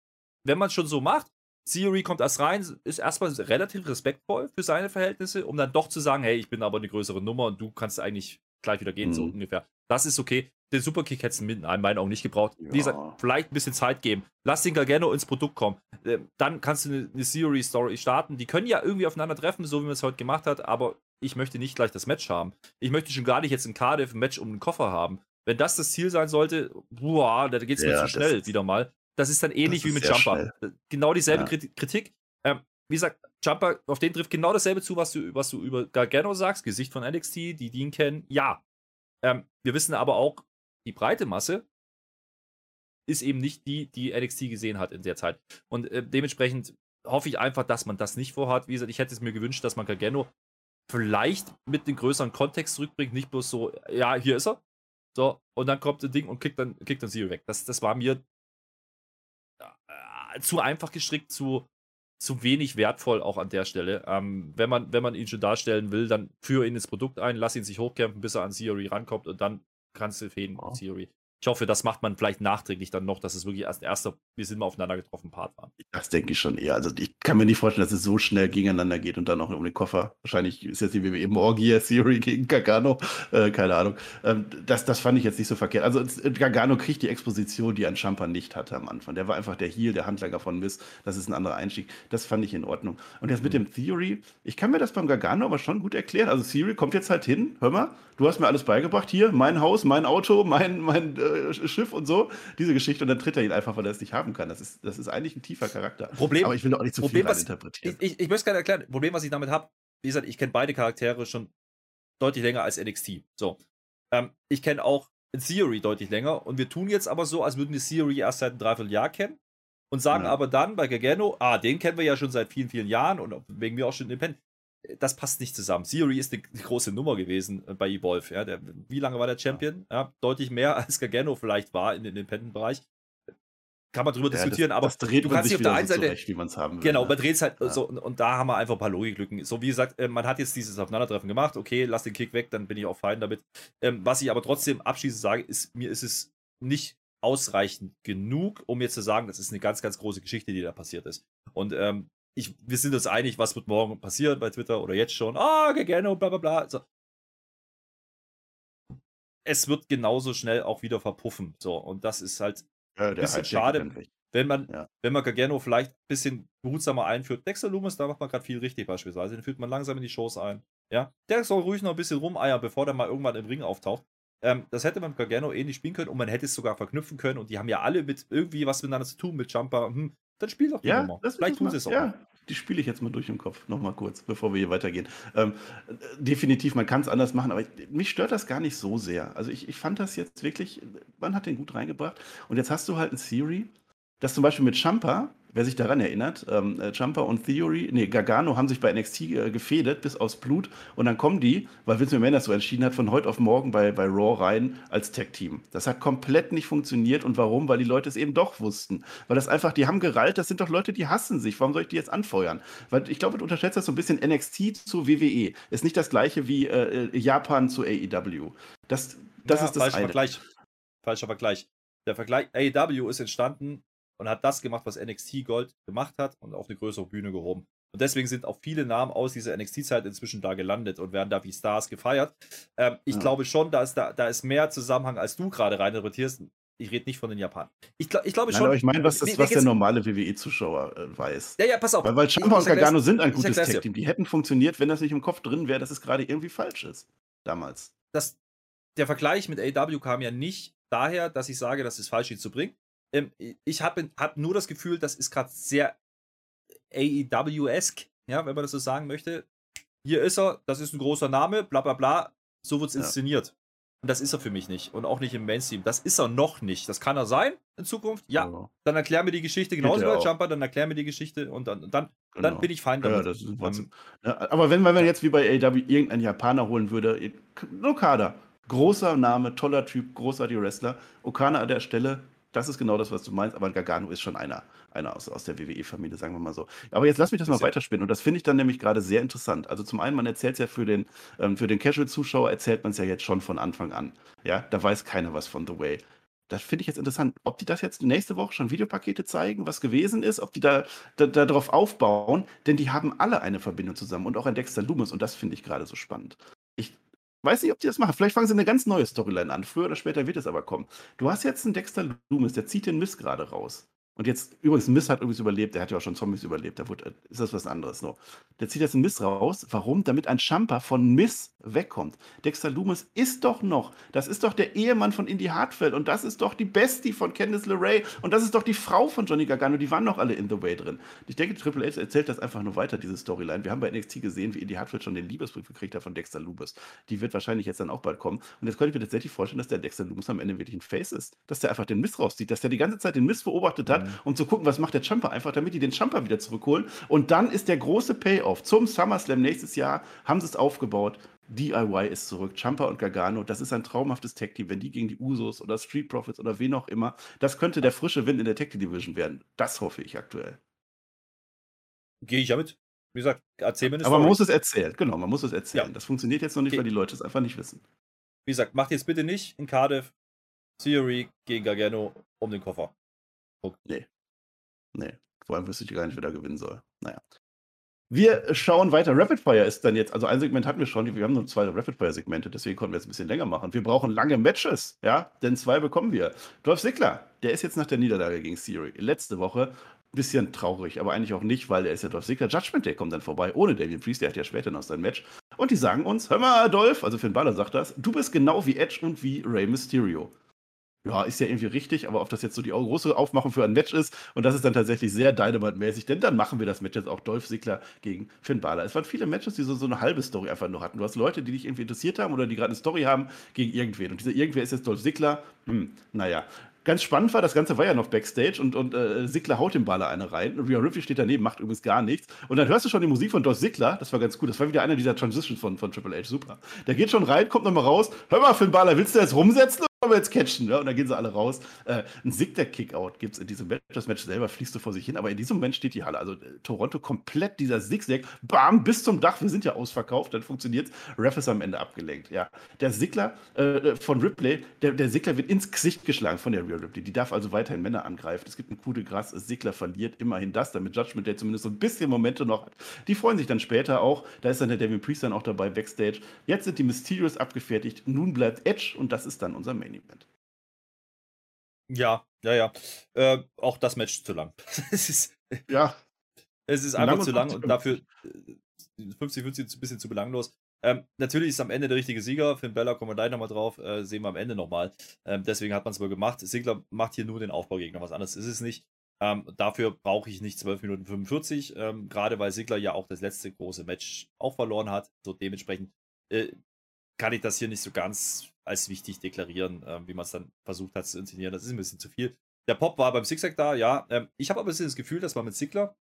wenn man es schon so macht, Theory kommt erst rein, ist erstmal relativ respektvoll für seine Verhältnisse, um dann doch zu sagen, hey, ich bin aber eine größere Nummer und du kannst eigentlich gleich wieder gehen, mhm. so ungefähr. Das ist okay. Den Superkick hättest du in meinen Augen nicht gebraucht. Ja. Wie gesagt, vielleicht ein bisschen Zeit geben. Lass den Gargano ins Produkt kommen. Ähm, dann kannst du eine, eine Theory-Story starten. Die können ja irgendwie aufeinander treffen, so wie man es heute gemacht hat, aber ich möchte nicht gleich das Match haben. Ich möchte schon gar nicht jetzt in Cardiff ein Match um den Koffer haben. Wenn das das Ziel sein sollte, boah, da geht es ja, mir zu schnell wieder mal. Das ist dann ähnlich wie mit Jumper. Schnell. Genau dieselbe ja. Kritik. Wie gesagt, Jumper, auf den trifft genau dasselbe zu, was du, was du über Gargano sagst, Gesicht von NXT, die, die ihn kennen. Ja. Ähm, wir wissen aber auch, die breite Masse ist eben nicht die, die NXT gesehen hat in der Zeit. Und äh, dementsprechend hoffe ich einfach, dass man das nicht vorhat. Wie gesagt, ich hätte es mir gewünscht, dass man Gargano vielleicht mit dem größeren Kontext zurückbringt, nicht bloß so, ja, hier ist er. So, und dann kommt das Ding und kickt dann, kickt dann Zero weg. Das, das war mir äh, zu einfach gestrickt, zu, zu wenig wertvoll auch an der Stelle. Ähm, wenn, man, wenn man ihn schon darstellen will, dann führe ihn ins Produkt ein, lass ihn sich hochkämpfen, bis er an Theory rankommt und dann kannst du fäden oh. Theory. Ich hoffe, das macht man vielleicht nachträglich dann noch, dass es wirklich erst erster, wir sind mal aufeinander getroffen Part war. Das denke ich schon eher. Also ich kann mir nicht vorstellen, dass es so schnell gegeneinander geht und dann auch um den Koffer. Wahrscheinlich ist jetzt die WWE Morgia Theory gegen Gargano. Äh, keine Ahnung. Ähm, das, das fand ich jetzt nicht so verkehrt. Also Gargano kriegt die Exposition, die ein Champa nicht hatte am Anfang. Der war einfach der Heel, der Handlager von Miss. Das ist ein anderer Einstieg. Das fand ich in Ordnung. Und jetzt mit mhm. dem Theory, ich kann mir das beim Gargano aber schon gut erklären. Also Theory kommt jetzt halt hin. Hör mal, du hast mir alles beigebracht. Hier, mein Haus, mein Auto, mein, mein äh, Schiff und so. Diese Geschichte. Und dann tritt er ihn einfach, weil er es nicht haben kann. Das ist, das ist eigentlich ein tiefer Charakter. Problem, aber ich will auch nicht zu Problem, viel interpretieren. Ich, ich, ich möchte gerne erklären. Problem, was ich damit habe, wie gesagt, ich kenne beide Charaktere schon deutlich länger als NXT. So. Ähm, ich kenne auch Theory deutlich länger. Und wir tun jetzt aber so, als würden wir Theory erst seit einem Dreivierteljahr kennen. Und sagen ja. aber dann bei Gargano, ah, den kennen wir ja schon seit vielen, vielen Jahren und wegen mir auch schon Independent das passt nicht zusammen. Theory ist eine große Nummer gewesen äh, bei Evolve. Ja. Der, wie lange war der Champion? Ja, deutlich mehr als Gargano vielleicht war in den Independent-Bereich. Kann man drüber ja, diskutieren, das, aber das dreht du kannst nicht auf der einen Seite. So recht, wie haben will. Genau, man dreht es halt ja. so, und da haben wir einfach ein paar Logiklücken. So wie gesagt, äh, man hat jetzt dieses Aufeinandertreffen gemacht, okay, lass den Kick weg, dann bin ich auch fein damit. Ähm, was ich aber trotzdem abschließend sage, ist, mir ist es nicht ausreichend genug, um jetzt zu sagen, das ist eine ganz, ganz große Geschichte, die da passiert ist. Und ähm, ich, wir sind uns einig, was wird morgen passieren bei Twitter oder jetzt schon. Ah, Gegeno, bla bla bla. So. Es wird genauso schnell auch wieder verpuffen. So, und das ist halt ja, ein bisschen schade. wenn man, ja. wenn man Gargano vielleicht ein bisschen behutsamer einführt. Dexter Loomis, da macht man gerade viel richtig beispielsweise. Den führt man langsam in die Shows ein. Ja, der soll ruhig noch ein bisschen rumeiern, bevor der mal irgendwann im Ring auftaucht. Ähm, das hätte man mit Gargano ähnlich spielen können und man hätte es sogar verknüpfen können und die haben ja alle mit irgendwie was miteinander zu tun mit Jumper. Hm, dann spiel doch die ja, Nummer. Vielleicht tun sie es auch. Ja, die spiele ich jetzt mal durch im Kopf, nochmal kurz, bevor wir hier weitergehen. Ähm, definitiv, man kann es anders machen, aber ich, mich stört das gar nicht so sehr. Also ich, ich fand das jetzt wirklich, man hat den gut reingebracht und jetzt hast du halt ein Theory, das zum Beispiel mit Champa wer sich daran erinnert, ähm, äh, Jumper und Theory, nee, Gargano haben sich bei NXT äh, gefädet bis aufs Blut und dann kommen die, weil Vince McMahon das so entschieden hat, von heute auf morgen bei, bei Raw rein als Tag-Team. Das hat komplett nicht funktioniert und warum? Weil die Leute es eben doch wussten. Weil das einfach, die haben gerallt, das sind doch Leute, die hassen sich. Warum soll ich die jetzt anfeuern? Weil ich glaube, du unterschätzt das so ein bisschen NXT zu WWE. Ist nicht das gleiche wie äh Japan zu AEW. Das, das ja, ist das falscher eine. Vergleich. Falscher Vergleich. Der Vergleich AEW ist entstanden und hat das gemacht, was NXT Gold gemacht hat und auf eine größere Bühne gehoben. Und deswegen sind auch viele Namen aus dieser NXT-Zeit inzwischen da gelandet und werden da wie Stars gefeiert. Ähm, ich ja. glaube schon, da ist, da, da ist mehr Zusammenhang, als du gerade reininterpretierst. Ich rede nicht von den Japanern. Ich, glaub, ich glaube Nein, schon. Aber ich meine, was, das, was der normale WWE-Zuschauer äh, weiß. Ja, ja, pass auf. Weil, weil Ciampa und Gargano sind ein gutes Tag-Team. Die hätten funktioniert, wenn das nicht im Kopf drin wäre, dass es gerade irgendwie falsch ist. Damals. Das, der Vergleich mit AW kam ja nicht daher, dass ich sage, das ist falsch, ihn zu bringen, ähm, ich habe hab nur das Gefühl, das ist gerade sehr AEW-esque, ja, wenn man das so sagen möchte. Hier ist er, das ist ein großer Name, bla bla bla, so wird es inszeniert. Ja. Und das ist er für mich nicht. Und auch nicht im Mainstream. Das ist er noch nicht. Das kann er sein in Zukunft. Ja. ja. Dann erklär mir die Geschichte genauso wie bei Jumper, dann erklär mir die Geschichte und dann, dann, genau. dann bin ich fein damit. Ja, das ist ähm, ja, aber wenn man jetzt wie bei AW irgendeinen Japaner holen würde, Okada, großer Name, toller Typ, großartiger Wrestler, Okada an der Stelle, das ist genau das, was du meinst, aber Gargano ist schon einer, einer aus, aus der WWE-Familie, sagen wir mal so. Aber jetzt lass mich das mal weiterspinnen und das finde ich dann nämlich gerade sehr interessant. Also zum einen, man erzählt es ja für den, ähm, für den Casual-Zuschauer, erzählt man es ja jetzt schon von Anfang an. Ja, da weiß keiner was von The Way. Das finde ich jetzt interessant. Ob die das jetzt nächste Woche schon Videopakete zeigen, was gewesen ist, ob die da, da, da drauf aufbauen, denn die haben alle eine Verbindung zusammen und auch ein Dexter Loomis und das finde ich gerade so spannend. Ich Weiß nicht, ob die das machen. Vielleicht fangen sie eine ganz neue Storyline an. Früher oder später wird es aber kommen. Du hast jetzt einen Dexter Loomis, der zieht den Mist gerade raus. Und jetzt, übrigens, Miss hat übrigens überlebt, der hat ja auch schon Zombies überlebt, da ist das was anderes noch. Der zieht jetzt einen Miss raus. Warum? Damit ein Champer von Miss wegkommt. Dexter Loomis ist doch noch, das ist doch der Ehemann von Indy Hartfeld und das ist doch die Bestie von Candice LeRae und das ist doch die Frau von Johnny Gargano, die waren noch alle in The Way drin. Ich denke, Triple H erzählt das einfach nur weiter, diese Storyline. Wir haben bei NXT gesehen, wie Indy Hartfeld schon den Liebesbrief gekriegt hat von Dexter Loomis. Die wird wahrscheinlich jetzt dann auch bald kommen. Und jetzt könnte ich mir tatsächlich vorstellen, dass der Dexter Loomis am Ende wirklich ein Face ist. Dass der einfach den Miss rauszieht, dass der die ganze Zeit den Miss beobachtet hat, um zu gucken, was macht der Jumper einfach, damit die den Jumper wieder zurückholen. Und dann ist der große Payoff. Zum SummerSlam nächstes Jahr haben sie es aufgebaut. DIY ist zurück. Jumper und Gargano, das ist ein traumhaftes Tag-Team, wenn die gegen die Usos oder Street Profits oder wen auch immer, das könnte der frische Wind in der Tag-Division werden. Das hoffe ich aktuell. Gehe ich damit. Wie gesagt, erzähl mir das. Aber man muss es erzählen, genau, man muss es erzählen. Ja. Das funktioniert jetzt noch nicht, okay. weil die Leute es einfach nicht wissen. Wie gesagt, macht jetzt bitte nicht in Cardiff Theory gegen Gargano um den Koffer. Okay. Nee. Nee, vor allem wüsste ich gar nicht, wer da gewinnen soll. Naja. Wir schauen weiter. Rapid Fire ist dann jetzt, also ein Segment hatten wir schon, wir haben nur zwei Rapid Fire Segmente, deswegen konnten wir jetzt ein bisschen länger machen. Wir brauchen lange Matches, ja, denn zwei bekommen wir. Dolph Ziggler, der ist jetzt nach der Niederlage gegen Theory letzte Woche bisschen traurig, aber eigentlich auch nicht, weil er ist ja Dolph Ziggler. Judgment Day kommt dann vorbei, ohne Damien Priest, der hat ja später noch sein Match. Und die sagen uns, hör mal, Dolph, also Finn Balor sagt das, du bist genau wie Edge und wie Rey Mysterio ja, ist ja irgendwie richtig, aber ob das jetzt so die große Aufmachung für ein Match ist und das ist dann tatsächlich sehr Dynamite-mäßig, denn dann machen wir das Match jetzt auch Dolph Ziggler gegen Finn Balor. Es waren viele Matches, die so, so eine halbe Story einfach nur hatten. Du hast Leute, die dich irgendwie interessiert haben oder die gerade eine Story haben gegen irgendwen und dieser irgendwer ist jetzt Dolph Ziggler. Hm, naja, ganz spannend war, das Ganze war ja noch Backstage und, und äh, Sigler haut dem Baller eine rein. Rhea Ripley steht daneben, macht übrigens gar nichts. Und dann hörst du schon die Musik von Dolph Sigler, das war ganz gut. Das war wieder einer dieser Transitions von, von Triple H, super. Der geht schon rein, kommt nochmal raus. Hör mal, Finn Balor, willst du jetzt rumsetzen wir jetzt catchen. Ja? Und dann gehen sie alle raus. Äh, ein Zigzag-Kickout gibt es in diesem Match. Das Match selber fließt so vor sich hin, aber in diesem Moment steht die Halle. Also äh, Toronto komplett dieser Zigzag, bam, bis zum Dach. Wir sind ja ausverkauft, dann funktioniert Ref ist am Ende abgelenkt. Ja. Der Sigler äh, von Ripley, der, der Sigler wird ins Gesicht geschlagen von der Real Ripley. Die darf also weiterhin Männer angreifen. Es gibt ein Coup de Gras. Sigler verliert immerhin das, damit Judgment Day zumindest so ein bisschen Momente noch hat. Die freuen sich dann später auch. Da ist dann der Devin Priest dann auch dabei backstage. Jetzt sind die Mysterios abgefertigt. Nun bleibt Edge und das ist dann unser Main Event. Ja, ja, ja. Äh, auch das Match zu lang. es ist, ja. Es ist einfach zu lang und dafür 50-50 ein bisschen zu belanglos. Ähm, natürlich ist am Ende der richtige Sieger. Finn Bella, kommen wir gleich nochmal drauf, äh, sehen wir am Ende nochmal. Ähm, deswegen hat man es wohl gemacht. Sigler macht hier nur den Aufbaugegner, was anderes ist es nicht. Ähm, dafür brauche ich nicht 12 Minuten 45, ähm, gerade weil Sigler ja auch das letzte große Match auch verloren hat. So dementsprechend äh, kann ich das hier nicht so ganz als wichtig deklarieren, äh, wie man es dann versucht hat zu inszenieren. Das ist ein bisschen zu viel. Der Pop war beim Zigzag da, ja. Ähm, ich habe aber ein bisschen das Gefühl, dass man mit Sigler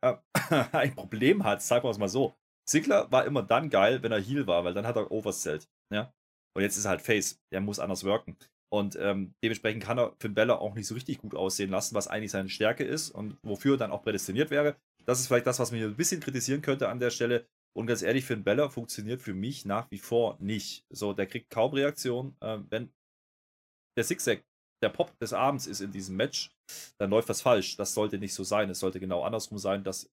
äh, ein Problem hat, sagen wir es mal so. Sigler war immer dann geil, wenn er Heal war, weil dann hat er Oversellt. Ja? Und jetzt ist er halt Face. Der muss anders wirken. Und ähm, dementsprechend kann er Finn Bella auch nicht so richtig gut aussehen lassen, was eigentlich seine Stärke ist und wofür er dann auch prädestiniert wäre. Das ist vielleicht das, was man hier ein bisschen kritisieren könnte an der Stelle. Und ganz ehrlich, Finn Bella funktioniert für mich nach wie vor nicht. So, der kriegt kaum Reaktion. Ähm, wenn der Zigzag der Pop des Abends ist in diesem Match, dann läuft was falsch. Das sollte nicht so sein. Es sollte genau andersrum sein, dass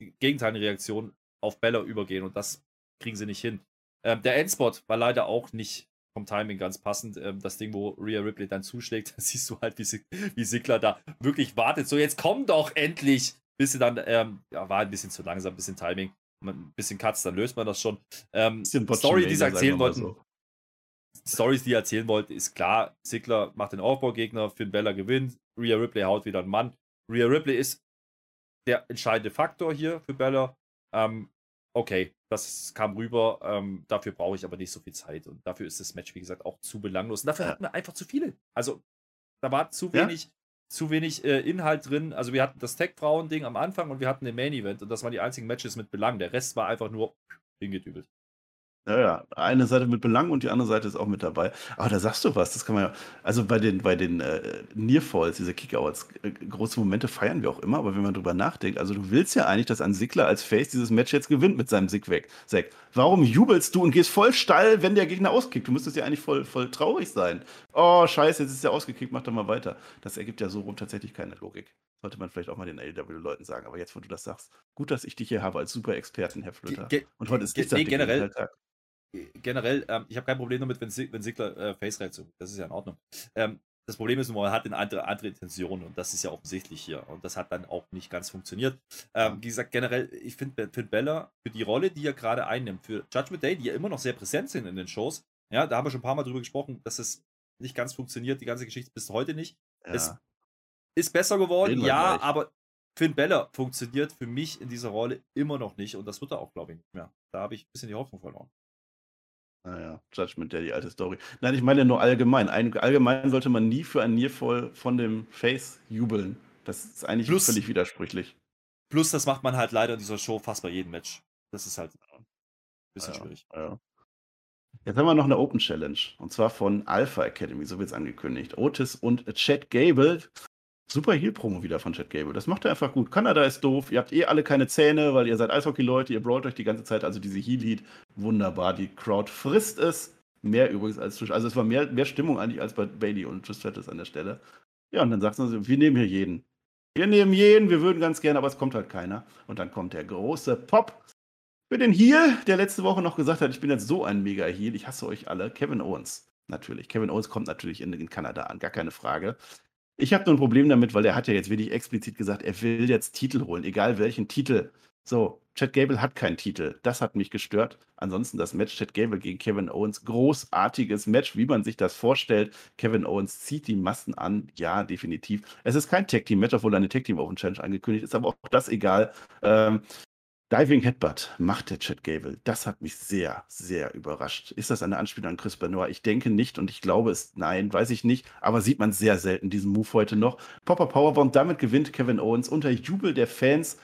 die gegenteilige Reaktionen auf Bella übergehen und das kriegen sie nicht hin. Ähm, der Endspot war leider auch nicht vom Timing ganz passend. Ähm, das Ding, wo Rhea Ripley dann zuschlägt, da siehst du halt, wie, wie Sigler da wirklich wartet. So, jetzt komm doch endlich! Bis sie dann, ähm, ja, war ein bisschen zu langsam, ein bisschen Timing, ein bisschen Cuts, dann löst man das schon. Ähm, Story, die sie erzählen wollten. So. Stories, die erzählen wollten, ist klar, Sigler macht den Aufbaugegner, Finn Bella gewinnt, Rhea Ripley haut wieder einen Mann. Rhea Ripley ist der entscheidende Faktor hier für Bella. Ähm, okay, das kam rüber. Ähm, dafür brauche ich aber nicht so viel Zeit. Und dafür ist das Match, wie gesagt, auch zu belanglos. Und dafür hatten wir einfach zu viele. Also, da war zu wenig, ja? Zu wenig äh, Inhalt drin. Also, wir hatten das Tech-Frauen-Ding am Anfang und wir hatten den Main-Event. Und das waren die einzigen Matches mit Belang. Der Rest war einfach nur hingedübelt. Ja, ja. Eine Seite mit Belang und die andere Seite ist auch mit dabei. Aber da sagst du was, das kann man ja. Also bei den, bei den äh, Nearfalls, diese Kickouts, äh, große Momente feiern wir auch immer, aber wenn man drüber nachdenkt, also du willst ja eigentlich, dass ein Sigler als Face dieses Match jetzt gewinnt mit seinem Sieg weg. Zack. Warum jubelst du und gehst voll steil, wenn der Gegner auskickt? Du müsstest ja eigentlich voll, voll traurig sein. Oh, scheiße, jetzt ist er ausgekickt, mach doch mal weiter. Das ergibt ja so rum tatsächlich keine Logik. Sollte man vielleicht auch mal den AEW-Leuten sagen. Aber jetzt, wo du das sagst, gut, dass ich dich hier habe als Super-Experten, Herr Flöter. und heute ist nicht nee, generell, generell, ähm, ich habe kein Problem damit, wenn, wenn Sigler äh, Face-Reaktion, das ist ja in Ordnung. Ähm, das Problem ist nur, man hat eine andere, andere Intention und das ist ja offensichtlich hier. Und das hat dann auch nicht ganz funktioniert. Ähm, wie gesagt, generell, ich finde find Bella für die Rolle, die er gerade einnimmt, für Judgment Day, die ja immer noch sehr präsent sind in den Shows, ja, da haben wir schon ein paar Mal drüber gesprochen, dass es nicht ganz funktioniert, die ganze Geschichte bis heute nicht. Ja. Es ist besser geworden, ja, gleich. aber Finn Bella funktioniert für mich in dieser Rolle immer noch nicht und das wird er auch, glaube ich, nicht mehr. Da habe ich ein bisschen die Hoffnung verloren. Naja, Judgment Day, die alte Story. Nein, ich meine nur allgemein. Ein, allgemein sollte man nie für ein Nearfall von dem Face jubeln. Das ist eigentlich plus, völlig widersprüchlich. Plus, das macht man halt leider in dieser Show fast bei jedem Match. Das ist halt ein bisschen ja, schwierig. Ja. Jetzt haben wir noch eine Open Challenge. Und zwar von Alpha Academy, so wird es angekündigt. Otis und Chad Gable Super Heal-Promo wieder von Chad Gable. Das macht er einfach gut. Kanada ist doof. Ihr habt eh alle keine Zähne, weil ihr seid Eishockey-Leute. Ihr brawlt euch die ganze Zeit. Also diese Heal-Heat, wunderbar. Die Crowd frisst es. Mehr übrigens als Trish. Also es war mehr, mehr Stimmung eigentlich als bei Bailey und Trish an der Stelle. Ja, und dann sagt sie, wir nehmen hier jeden. Wir nehmen jeden, wir würden ganz gerne, aber es kommt halt keiner. Und dann kommt der große Pop für den Heal, der letzte Woche noch gesagt hat, ich bin jetzt so ein Mega-Heal, ich hasse euch alle. Kevin Owens. Natürlich. Kevin Owens kommt natürlich in, in Kanada an, gar keine Frage. Ich habe nur ein Problem damit, weil er hat ja jetzt wirklich explizit gesagt, er will jetzt Titel holen, egal welchen Titel. So, Chad Gable hat keinen Titel. Das hat mich gestört. Ansonsten das Match Chad Gable gegen Kevin Owens. Großartiges Match, wie man sich das vorstellt. Kevin Owens zieht die Massen an. Ja, definitiv. Es ist kein Tag Team Match, obwohl eine Tag Team Open Challenge angekündigt ist, aber auch das egal. Ähm, Diving Headbutt macht der Chad Gable. Das hat mich sehr, sehr überrascht. Ist das eine Anspielung an Chris Benoit? Ich denke nicht und ich glaube es, nein, weiß ich nicht. Aber sieht man sehr selten diesen Move heute noch. Popper Powerbomb, damit gewinnt Kevin Owens unter Jubel der Fans.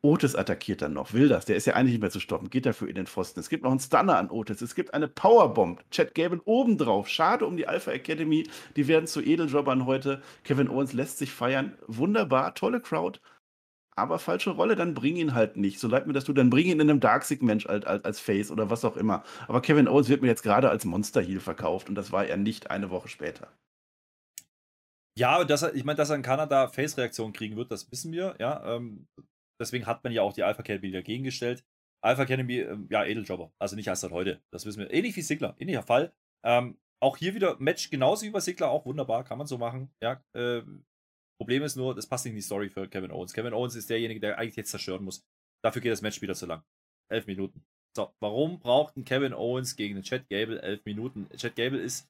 Otis attackiert dann noch, will das. Der ist ja eigentlich nicht mehr zu stoppen, geht dafür in den Pfosten. Es gibt noch einen Stunner an Otis. Es gibt eine Powerbomb. Chad Gable obendrauf. Schade um die Alpha Academy. Die werden zu Edeljobbern heute. Kevin Owens lässt sich feiern. Wunderbar, tolle Crowd aber falsche Rolle, dann bring ihn halt nicht. So leid mir das du, dann bring ihn in einem Darkseid-Mensch als, als, als Face oder was auch immer. Aber Kevin Owens wird mir jetzt gerade als Monster-Heel verkauft und das war er nicht eine Woche später. Ja, dass ich meine, dass er in Kanada Face-Reaktionen kriegen wird, das wissen wir, ja. Ähm, deswegen hat man ja auch die Alpha Academy dagegen gestellt. Alpha Academy, ähm, ja, Edeljobber, also nicht erst seit heute, das wissen wir. Ähnlich wie Sigler, ähnlicher Fall. Ähm, auch hier wieder Match genauso wie bei Sigler, auch wunderbar, kann man so machen. Ja, äh, Problem ist nur, das passt nicht in die Story für Kevin Owens. Kevin Owens ist derjenige, der eigentlich jetzt zerstören muss. Dafür geht das Match wieder zu lang. Elf Minuten. So, warum braucht ein Kevin Owens gegen den Chad Gable elf Minuten? Chad Gable ist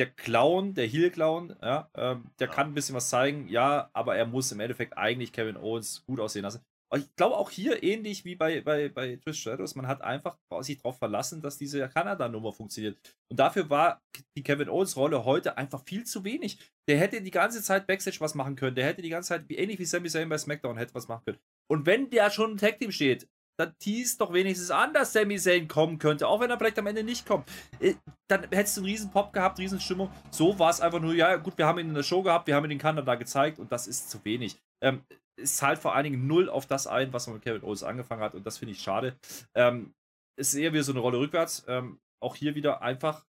der Clown, der Heel-Clown, ja, ähm, der ja. kann ein bisschen was zeigen, ja, aber er muss im Endeffekt eigentlich Kevin Owens gut aussehen lassen. Ich glaube auch hier ähnlich wie bei, bei, bei Trish Stratus, man hat einfach sich darauf verlassen, dass diese Kanada-Nummer funktioniert. Und dafür war die Kevin Owens-Rolle heute einfach viel zu wenig. Der hätte die ganze Zeit Backstage was machen können. Der hätte die ganze Zeit, ähnlich wie Sami Zayn bei SmackDown, hätte was machen können. Und wenn der schon im Tag-Team steht, dann teast doch wenigstens an, dass Sami Zayn kommen könnte, auch wenn er vielleicht am Ende nicht kommt. Äh, dann hättest du einen riesen Pop gehabt, riesen Stimmung. So war es einfach nur, ja gut, wir haben ihn in der Show gehabt, wir haben ihn in Kanada gezeigt und das ist zu wenig. Ähm, es zahlt vor allen Dingen null auf das ein, was man mit Kevin Owens angefangen hat und das finde ich schade. Ähm, ist eher wie so eine Rolle rückwärts. Ähm, auch hier wieder einfach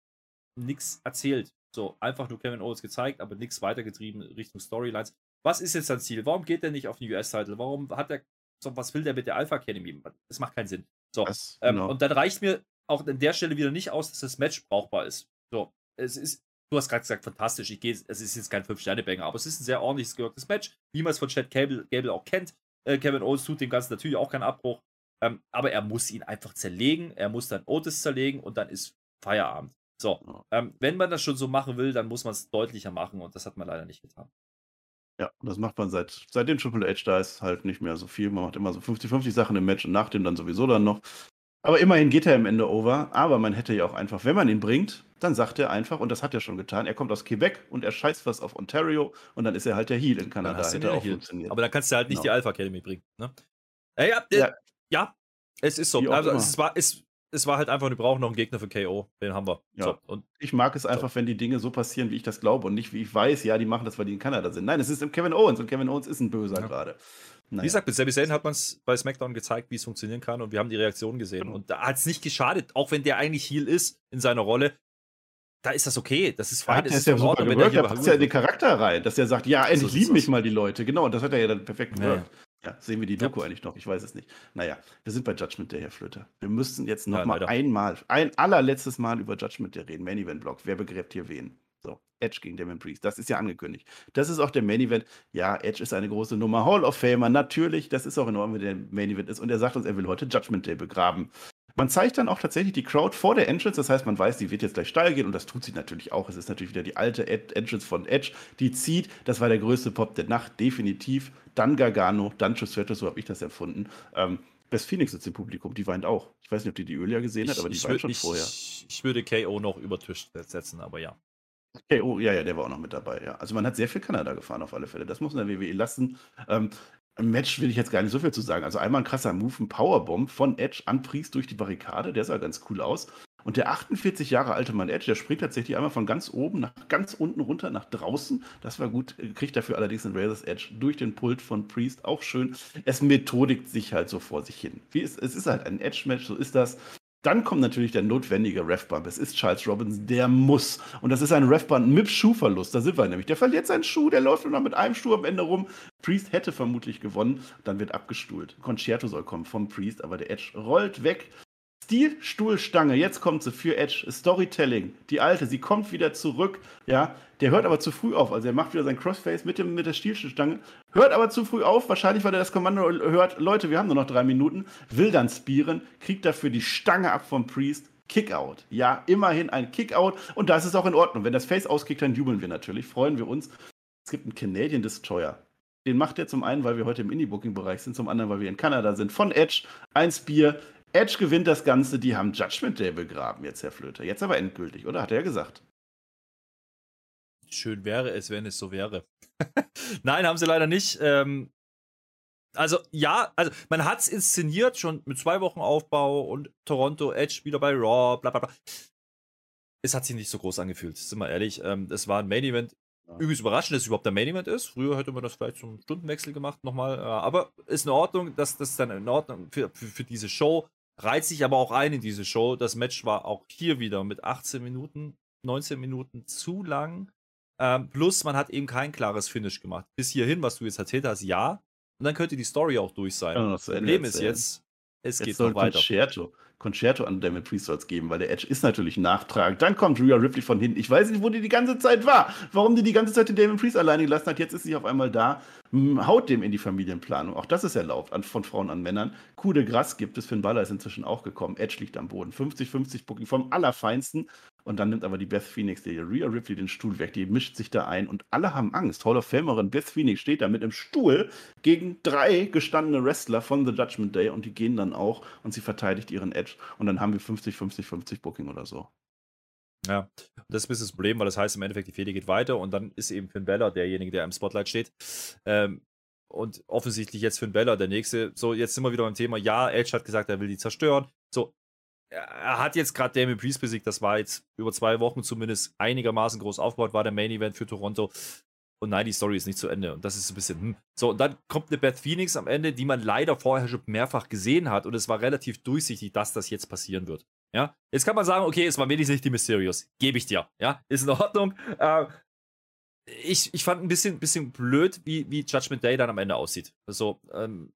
nichts erzählt. So, einfach nur Kevin Owens gezeigt, aber nichts weitergetrieben Richtung Storylines. Was ist jetzt sein Ziel? Warum geht er nicht auf den US-Title? Warum hat er so, was will der mit der Alpha Academy? Das macht keinen Sinn. So, das, ähm, genau. und dann reicht mir auch an der Stelle wieder nicht aus, dass das Match brauchbar ist. So, es ist, du hast gerade gesagt, fantastisch. Ich gehe, es ist jetzt kein 5-Sterne-Banger, aber es ist ein sehr ordentliches gewirktes Match, wie man es von Chad Gable, Gable auch kennt. Äh, Kevin Owens tut dem Ganzen natürlich auch keinen Abbruch, ähm, aber er muss ihn einfach zerlegen. Er muss dann Otis zerlegen und dann ist Feierabend. So, ähm, wenn man das schon so machen will, dann muss man es deutlicher machen und das hat man leider nicht getan. Ja, das macht man seit seitdem Triple H da ist halt nicht mehr so viel. Man macht immer so 50-50 Sachen im Match und nach dem dann sowieso dann noch. Aber immerhin geht er im Ende over. Aber man hätte ja auch einfach, wenn man ihn bringt, dann sagt er einfach, und das hat er schon getan, er kommt aus Quebec und er scheißt was auf Ontario und dann ist er halt der Heel in Kanada. Hätte auch Heel. funktioniert. Aber dann kannst du halt nicht genau. die Alpha Academy bringen. Ne? Ja, ja, ja, ja, es ist so. Also, es, war, es, es war halt einfach, wir brauchen noch einen Gegner für KO. Den haben wir. Ja. So, und ich mag es einfach, so. wenn die Dinge so passieren, wie ich das glaube und nicht, wie ich weiß, ja, die machen das, weil die in Kanada sind. Nein, es ist Kevin Owens und Kevin Owens ist ein Böser ja. gerade. Naja. Wie gesagt, mit Sami Zayn hat man es bei SmackDown gezeigt, wie es funktionieren kann und wir haben die Reaktion gesehen. Genau. Und da hat es nicht geschadet, auch wenn der eigentlich Heal ist in seiner Rolle. Da ist das okay, das ist fein. Das ist ja super gewirkt, da passt ja in den Charakter rein, dass er sagt, ja, endlich so lieben mich mal die Leute. Genau, und das hat er ja dann perfekt gewirkt. Ja. Ja, sehen wir die Doku ja. eigentlich noch? Ich weiß es nicht. Naja, wir sind bei Judgment Day, Herr Flöter. Wir müssen jetzt noch ja, mal einmal, ein allerletztes Mal über Judgment Day reden. Main Event Block. Wer begräbt hier wen? So, Edge gegen Damon Priest. Das ist ja angekündigt. Das ist auch der Main Event. Ja, Edge ist eine große Nummer. Hall of Famer, natürlich. Das ist auch in Ordnung, wenn der Main Event ist. Und er sagt uns, er will heute Judgment Day begraben. Man zeigt dann auch tatsächlich die Crowd vor der Entrance, das heißt, man weiß, die wird jetzt gleich steil gehen und das tut sie natürlich auch. Es ist natürlich wieder die alte Entrance von Edge, die zieht. Das war der größte Pop der Nacht, definitiv. Dann Gargano, dann Trish so habe ich das empfunden. Ähm, Best Phoenix sitzt im Publikum, die weint auch. Ich weiß nicht, ob die die Ölia gesehen ich, hat, aber die weint schon ich, vorher. Ich würde KO noch über Tisch setzen, aber ja. KO, ja, ja, der war auch noch mit dabei, ja. Also man hat sehr viel Kanada gefahren auf alle Fälle. Das muss man der WWE lassen. Ähm, Match will ich jetzt gar nicht so viel zu sagen. Also einmal ein krasser Move, ein Powerbomb von Edge an Priest durch die Barrikade. Der sah ganz cool aus. Und der 48 Jahre alte Mann Edge, der springt tatsächlich einmal von ganz oben nach ganz unten runter nach draußen. Das war gut, kriegt dafür allerdings einen Razor's Edge durch den Pult von Priest. Auch schön. Es methodikt sich halt so vor sich hin. Wie es, es ist halt ein Edge-Match, so ist das. Dann kommt natürlich der notwendige Refbump. Es ist Charles Robbins, der muss. Und das ist ein Refbump mit Schuhverlust. Da sind wir nämlich. Der verliert seinen Schuh, der läuft nur noch mit einem Schuh am Ende rum. Priest hätte vermutlich gewonnen. Dann wird abgestuhlt. Concerto soll kommen vom Priest, aber der Edge rollt weg. Stilstuhlstange, jetzt kommt sie für Edge. Storytelling, die alte, sie kommt wieder zurück. Ja, der hört aber zu früh auf. Also er macht wieder sein Crossface mit, dem, mit der Stilstuhlstange, hört aber zu früh auf. Wahrscheinlich, weil er das Kommando hört, Leute, wir haben nur noch drei Minuten. Will dann spieren, kriegt dafür die Stange ab vom Priest. Kickout. Ja, immerhin ein Kickout. Und da ist auch in Ordnung. Wenn das Face auskickt, dann jubeln wir natürlich, freuen wir uns. Es gibt einen Canadian Destroyer. Den macht er zum einen, weil wir heute im Indie-Booking-Bereich sind, zum anderen, weil wir in Kanada sind. Von Edge, ein Spear, Edge gewinnt das Ganze, die haben Judgment Day begraben, jetzt Herr Flöter. Jetzt aber endgültig, oder? Hat er ja gesagt. Schön wäre es, wenn es so wäre. Nein, haben sie leider nicht. Ähm, also ja, also man hat es inszeniert, schon mit zwei Wochen Aufbau und Toronto, Edge wieder bei Raw, bla bla bla. Es hat sich nicht so groß angefühlt, sind wir ehrlich. Ähm, das war ein Main Event. Ja. Übrigens überraschend, dass es überhaupt der Main Event ist. Früher hätte man das vielleicht zum Stundenwechsel gemacht nochmal. Äh, aber ist in Ordnung, dass das dann in Ordnung für, für, für diese Show reiht sich aber auch ein in diese Show. Das Match war auch hier wieder mit 18 Minuten, 19 Minuten zu lang. Ähm, plus, man hat eben kein klares Finish gemacht. Bis hierhin, was du jetzt erzählt hast, ja. Und dann könnte die Story auch durch sein. Ja, das Problem ist jetzt, Es Jetzt geht noch weiter. Concerto, Concerto an Damon Priest soll geben, weil der Edge ist natürlich nachtragend. Dann kommt Rhea Ripley von hinten. Ich weiß nicht, wo die die ganze Zeit war. Warum die die ganze Zeit den Damon Priest alleine gelassen hat. Jetzt ist sie auf einmal da. Haut dem in die Familienplanung. Auch das ist erlaubt an, von Frauen an Männern. Coup de Gras gibt es. Finn Balor ist inzwischen auch gekommen. Edge liegt am Boden. 50-50 Booking vom Allerfeinsten. Und dann nimmt aber die Beth Phoenix, die Rhea Ripley, den Stuhl weg. Die mischt sich da ein und alle haben Angst. Hall of Famerin Beth Phoenix steht da mit im Stuhl gegen drei gestandene Wrestler von The Judgment Day und die gehen dann auch und sie verteidigt ihren Edge. Und dann haben wir 50-50-50 Booking oder so. Ja, das ist ein bisschen das Problem, weil das heißt im Endeffekt, die Fehde geht weiter und dann ist eben Finn Balor derjenige, der im Spotlight steht. Ähm, und offensichtlich jetzt Finn Balor der nächste. So, jetzt sind wir wieder beim Thema. Ja, Edge hat gesagt, er will die zerstören. So, er hat jetzt gerade Damien Priest besiegt. Das war jetzt über zwei Wochen zumindest einigermaßen groß aufgebaut, war der Main Event für Toronto. Und nein, die Story ist nicht zu Ende. Und das ist ein bisschen, hm. So, und dann kommt eine Beth Phoenix am Ende, die man leider vorher schon mehrfach gesehen hat. Und es war relativ durchsichtig, dass das jetzt passieren wird. Ja, jetzt kann man sagen, okay, es war wenigstens nicht die Mysterios. Gebe ich dir. Ja, ist in Ordnung. Äh, ich, ich fand ein bisschen, bisschen blöd, wie, wie Judgment Day dann am Ende aussieht. Also, ähm,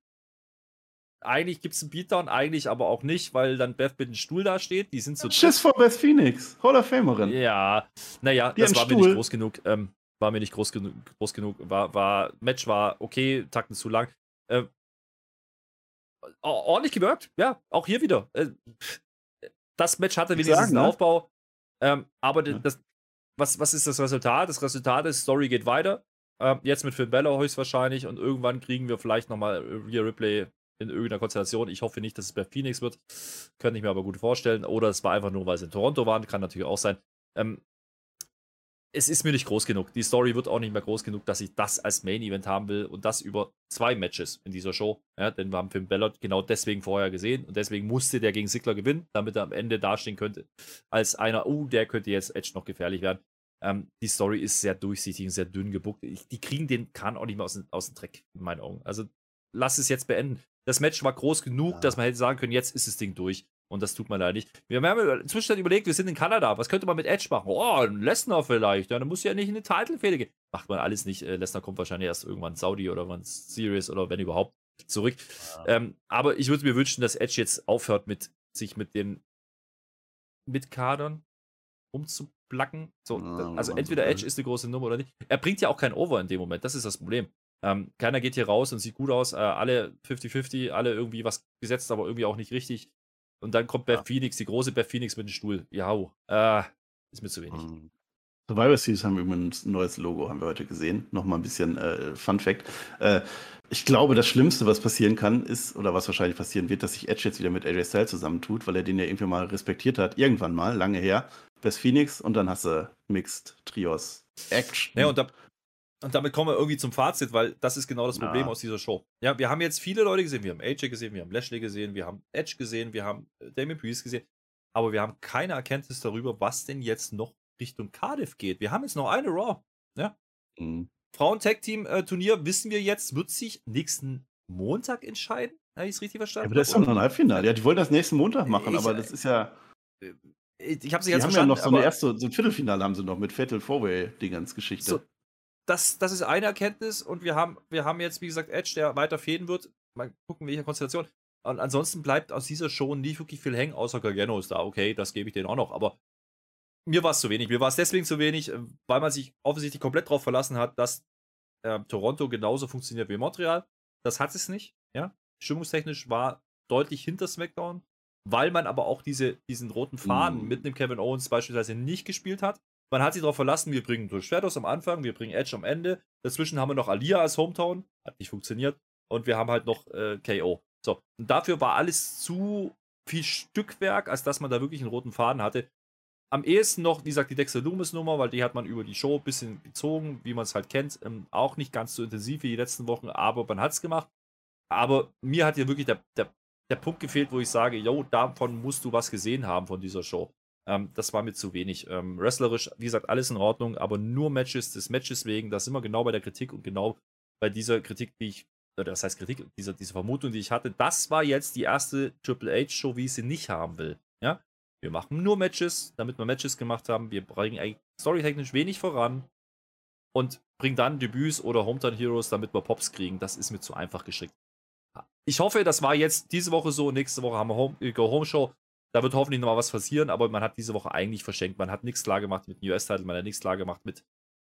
eigentlich gibt es einen Beatdown, eigentlich aber auch nicht, weil dann Beth mit dem Stuhl da steht. Die sind so. Schiss vor Beth Phoenix, Hall of Famerin. Ja, naja, Die das war mir nicht groß genug. Ähm, war mir nicht groß genug. Groß genug. War, war, Match war okay, Takten zu lang. Ähm, or- ordentlich gewirkt, ja, auch hier wieder. Äh, das Match hatte wenigstens sagen, einen ne? Aufbau. Ähm, aber Ja. das, was, was ist das Resultat? Das Resultat ist, Story geht weiter. Ähm, jetzt mit Finn Balor höchstwahrscheinlich und irgendwann kriegen wir vielleicht nochmal Rhea Ripley in irgendeiner Konstellation. Ich hoffe nicht, dass es bei Phoenix wird. Könnte ich mir aber gut vorstellen. Oder es war einfach nur, weil sie in Toronto waren. Kann natürlich auch sein. Ähm, es ist mir nicht groß genug. Die Story wird auch nicht mehr groß genug, dass ich das als Main Event haben will und das über zwei Matches in dieser Show. Ja, denn wir haben Finn Balor genau deswegen vorher gesehen und deswegen musste der gegen Sigler gewinnen, damit er am Ende dastehen könnte als einer, oh, der könnte jetzt Edge noch gefährlich werden. Ähm, die Story ist sehr durchsichtig und sehr dünn gebuckt. Ich, die kriegen den Kahn auch nicht mehr aus, aus dem Dreck, in meinen Augen. Also lass es jetzt beenden. Das Match war groß genug, Ja. dass man hätte sagen können, jetzt ist das Ding durch. Und das tut man leider nicht. Wir haben ja inzwischen überlegt, wir sind in Kanada. Was könnte man mit Edge machen? Oh, ein Lesnar vielleicht. Ja, dann muss ja nicht in eine Title-Fehde gehen. Macht man alles nicht. Äh, Lesnar kommt wahrscheinlich erst irgendwann Saudi oder wann Series oder wenn überhaupt zurück. Ähm, aber ich würde mir wünschen, dass Edge jetzt aufhört mit sich mit den Mitkadern umzuplacken. So, Ja, also entweder. Edge ist eine große Nummer oder nicht. Er bringt ja auch keinen Over in dem Moment. Das ist das Problem. Ähm, keiner geht hier raus und sieht gut aus. Äh, alle 50-50, alle irgendwie was gesetzt, aber irgendwie auch nicht richtig. Und dann kommt Beth Ja. Phoenix, die große Beth Phoenix mit dem Stuhl. Ja, äh, ist mir zu wenig. Mhm. Survivor Series haben übrigens ein neues Logo, haben wir heute gesehen. Nochmal ein bisschen äh, Fun Fact. Äh, ich glaube, das Schlimmste, was passieren kann, ist, oder was wahrscheinlich passieren wird, dass sich Edge jetzt wieder mit AJ Styles zusammentut, weil er den ja irgendwie mal respektiert hat, irgendwann mal, lange her. Best Phoenix und dann hast du Mixed Trios Action. Ja, und, da, und damit kommen wir irgendwie zum Fazit, weil das ist genau das Ja. Problem aus dieser Show. Ja, wir haben jetzt viele Leute gesehen. Wir haben AJ gesehen, wir haben Lashley gesehen, wir haben Edge gesehen, wir haben äh, Damien Priest gesehen. Aber wir haben keine Erkenntnis darüber, was denn jetzt noch Richtung Cardiff geht. Wir haben jetzt noch eine Raw. Mhm. Frauen-Tag-Team-Turnier wissen wir jetzt, wird sich nächsten Montag entscheiden. Habe ich es richtig Ja, verstanden? aber das ist doch noch ein Halbfinale. Ja, die wollen das nächsten Montag machen, Ich- aber das ist ja. ich habe es Die nicht ganz haben ja verstanden. noch so eine erste, so ein Viertelfinale haben sie noch mit Fatal Four-Way, die ganze Geschichte. So, das, das ist eine Erkenntnis und wir haben, wir haben jetzt, wie gesagt, Edge, der weiter fäden wird. Mal gucken, welche Konstellation. Und ansonsten bleibt aus dieser Show nicht wirklich viel hängen, außer Gargano ist da. Okay, das gebe ich denen auch noch, aber mir war es zu wenig. Mir war es deswegen zu wenig, weil man sich offensichtlich komplett darauf verlassen hat, dass äh, Toronto genauso funktioniert wie Montreal. Das hat es nicht, ja. Stimmungstechnisch war deutlich hinter SmackDown, weil man aber auch diese, diesen roten Faden Mm. mit einem Kevin Owens beispielsweise nicht gespielt hat. Man hat sich darauf verlassen, wir bringen Trish Stratus am Anfang, wir bringen Edge am Ende. Dazwischen haben wir noch Alia als Hometown, hat nicht funktioniert. Und wir haben halt noch äh, KO. So, und dafür war alles zu viel Stückwerk, als dass man da wirklich einen roten Faden hatte. Am ehesten noch, wie gesagt, die Dexter Loomis Nummer, weil die hat man über die Show ein bisschen gezogen, wie man es halt kennt. Ähm, auch nicht ganz so intensiv wie die letzten Wochen, aber man hat es gemacht. Aber mir hat hier wirklich der, der, der Punkt gefehlt, wo ich sage, yo, davon musst du was gesehen haben von dieser Show. Ähm, das war mir zu wenig. Ähm, wrestlerisch, wie gesagt, alles in Ordnung, aber nur Matches des Matches wegen, da sind wir genau bei der Kritik und genau bei dieser Kritik, die ich, oder das heißt Kritik, dieser, diese Vermutung, die ich hatte, das war jetzt die erste Triple H-Show, wie ich sie nicht haben will. Ja? Wir machen nur Matches, damit wir Matches gemacht haben. Wir bringen eigentlich storytechnisch wenig voran und bringen dann Debüts oder Hometown Heroes, damit wir Pops kriegen. Das ist mir zu einfach geschickt. ich hoffe, das war jetzt diese Woche so. Nächste Woche haben wir Home, äh, Go Home Show. Da wird hoffentlich nochmal was passieren, aber man hat diese Woche eigentlich verschenkt. Man hat nichts klar gemacht mit dem US-Title, man hat nichts klar gemacht mit,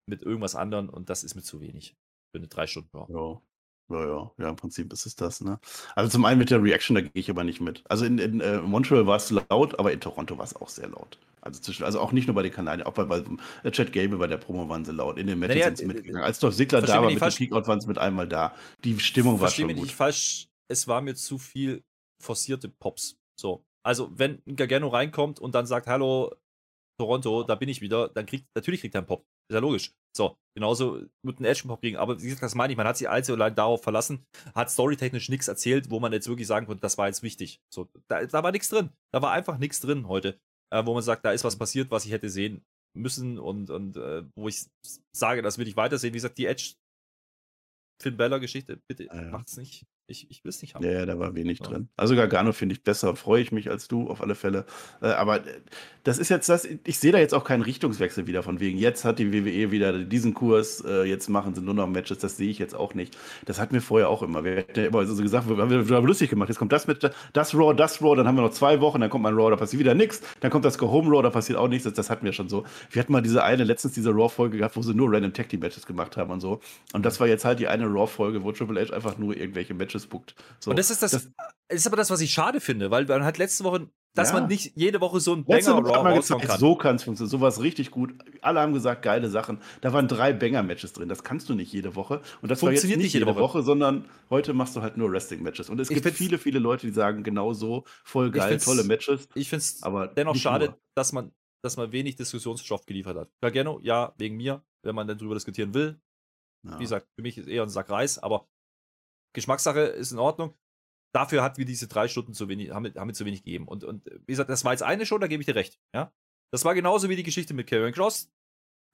mit irgendwas anderem und das ist mir zu wenig für eine drei Stunden Show. Ja. Ja, ja, ja, im Prinzip ist es das, ne? Also zum einen mit der Reaction, da gehe ich aber nicht mit. Also in, in äh, Montreal war es laut, aber in Toronto war es auch sehr laut. Also, zwischen, also auch nicht nur bei den Kanadiern, auch bei, bei äh, Chad Gable bei der Promo waren sie laut. In den Matches Naja, sind sie äh, mitgegangen. Als doch Sigler da mich war mit dem falsch. Kickout, waren sie mit einmal da. Die Stimmung war schon mich gut. nicht falsch, es war mir zu viel forcierte Pops. So. Also, wenn ein Gargano reinkommt und dann sagt, hallo, Toronto, da bin ich wieder, dann kriegt, natürlich kriegt er einen Pop. Ist ja logisch. So, genauso wird ein Edge einen Pop kriegen. Aber wie gesagt, das meine ich, man hat sich allzu allein darauf verlassen, hat storytechnisch nichts erzählt, wo man jetzt wirklich sagen konnte, das war jetzt wichtig. So, da, da war nichts drin. Da war einfach nichts drin heute, äh, wo man sagt, da ist was passiert, was ich hätte sehen müssen und, und äh, wo ich sage, das will ich weitersehen. Wie gesagt, die Edge Finn Bella Geschichte, bitte Ja, ja. macht's nicht. Ich, ich will es nicht haben. Ja, da war wenig Ja. drin. Also Gargano finde ich besser, freue ich mich als du auf alle Fälle. Äh, aber äh, das ist jetzt das, ich sehe da jetzt auch keinen Richtungswechsel wieder von wegen, jetzt hat die WWE wieder diesen Kurs, äh, jetzt machen sie nur noch Matches, das sehe ich jetzt auch nicht. Das hatten wir vorher auch immer. Wir hatten ja immer so gesagt, wir haben wir lustig gemacht, jetzt kommt das mit, das Raw, das Raw, dann haben wir noch zwei Wochen, dann kommt mal ein Raw, da passiert wieder nichts, dann kommt das Go Home Raw, da passiert auch nichts, das, das hatten wir schon so. Wir hatten mal diese eine, letztens diese Raw-Folge gehabt, wo sie nur Random Tag Team Matches gemacht haben und so. Und das war jetzt halt die eine Raw-Folge, wo Triple H einfach nur irgendwelche Matches bookt. So. Und das ist das, das- ist aber das, was ich schade finde, weil man hat letzte Woche, dass Ja. man nicht jede Woche so ein Banger Raw gezeigt, kann. so kann es funktionieren. Sowas richtig gut. Alle haben gesagt, geile Sachen. Da waren drei Banger-Matches drin. Das kannst du nicht jede Woche. Und das Funktioniert nicht jede jede Woche, Woche. sondern heute machst du halt nur Wrestling-Matches. Und es Ich gibt viele, viele Leute, die sagen, genau so, voll geil, tolle Matches. Ich finde es Aber dennoch schade, nur. dass man, dass man wenig Diskussionsstoff geliefert hat. Gargano, ja, wegen mir, wenn man dann drüber diskutieren will. Ja. Wie gesagt, für mich ist eher ein Sack Reis, aber Geschmackssache ist in Ordnung. Dafür hat wir diese drei Stunden zu wenig, haben, haben wir zu wenig gegeben. Und, und wie gesagt, das war jetzt eine Show, da gebe ich dir recht. Ja? Das war genauso wie die Geschichte mit Karen Cross.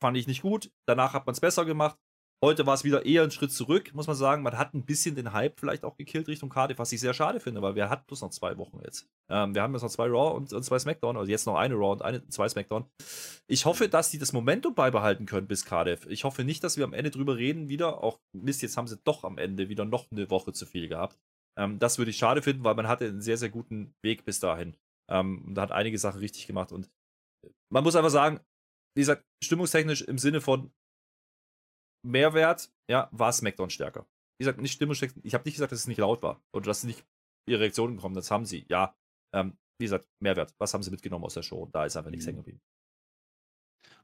Fand ich nicht gut. Danach hat man es besser gemacht. Heute war es wieder eher ein Schritt zurück, muss man sagen. Man hat ein bisschen den Hype vielleicht auch gekillt Richtung Cardiff, was ich sehr schade finde, weil wir hatten bloß noch zwei Wochen jetzt. Ähm, wir haben jetzt noch zwei Raw und, und zwei SmackDown, also jetzt noch eine Raw und eine, zwei SmackDown. Ich hoffe, dass die das Momentum beibehalten können bis Cardiff. Ich hoffe nicht, dass wir am Ende drüber reden wieder. Auch Mist, jetzt haben sie doch am Ende wieder noch eine Woche zu viel gehabt. Ähm, das würde ich schade finden, weil man hatte einen sehr, sehr guten Weg bis dahin. Ähm, und hat einige Sachen richtig gemacht. Und man muss einfach sagen, wie gesagt, stimmungstechnisch im Sinne von Mehrwert, ja, war SmackDown stärker. Wie gesagt, nicht stimmungstechnisch. Ich habe nicht gesagt, dass es nicht laut war oder dass nicht ihre Reaktionen kommen. Das haben sie, ja. Ähm, wie gesagt, Mehrwert. Was haben sie mitgenommen aus der Show? Da ist einfach nichts Mhm. hängen geblieben.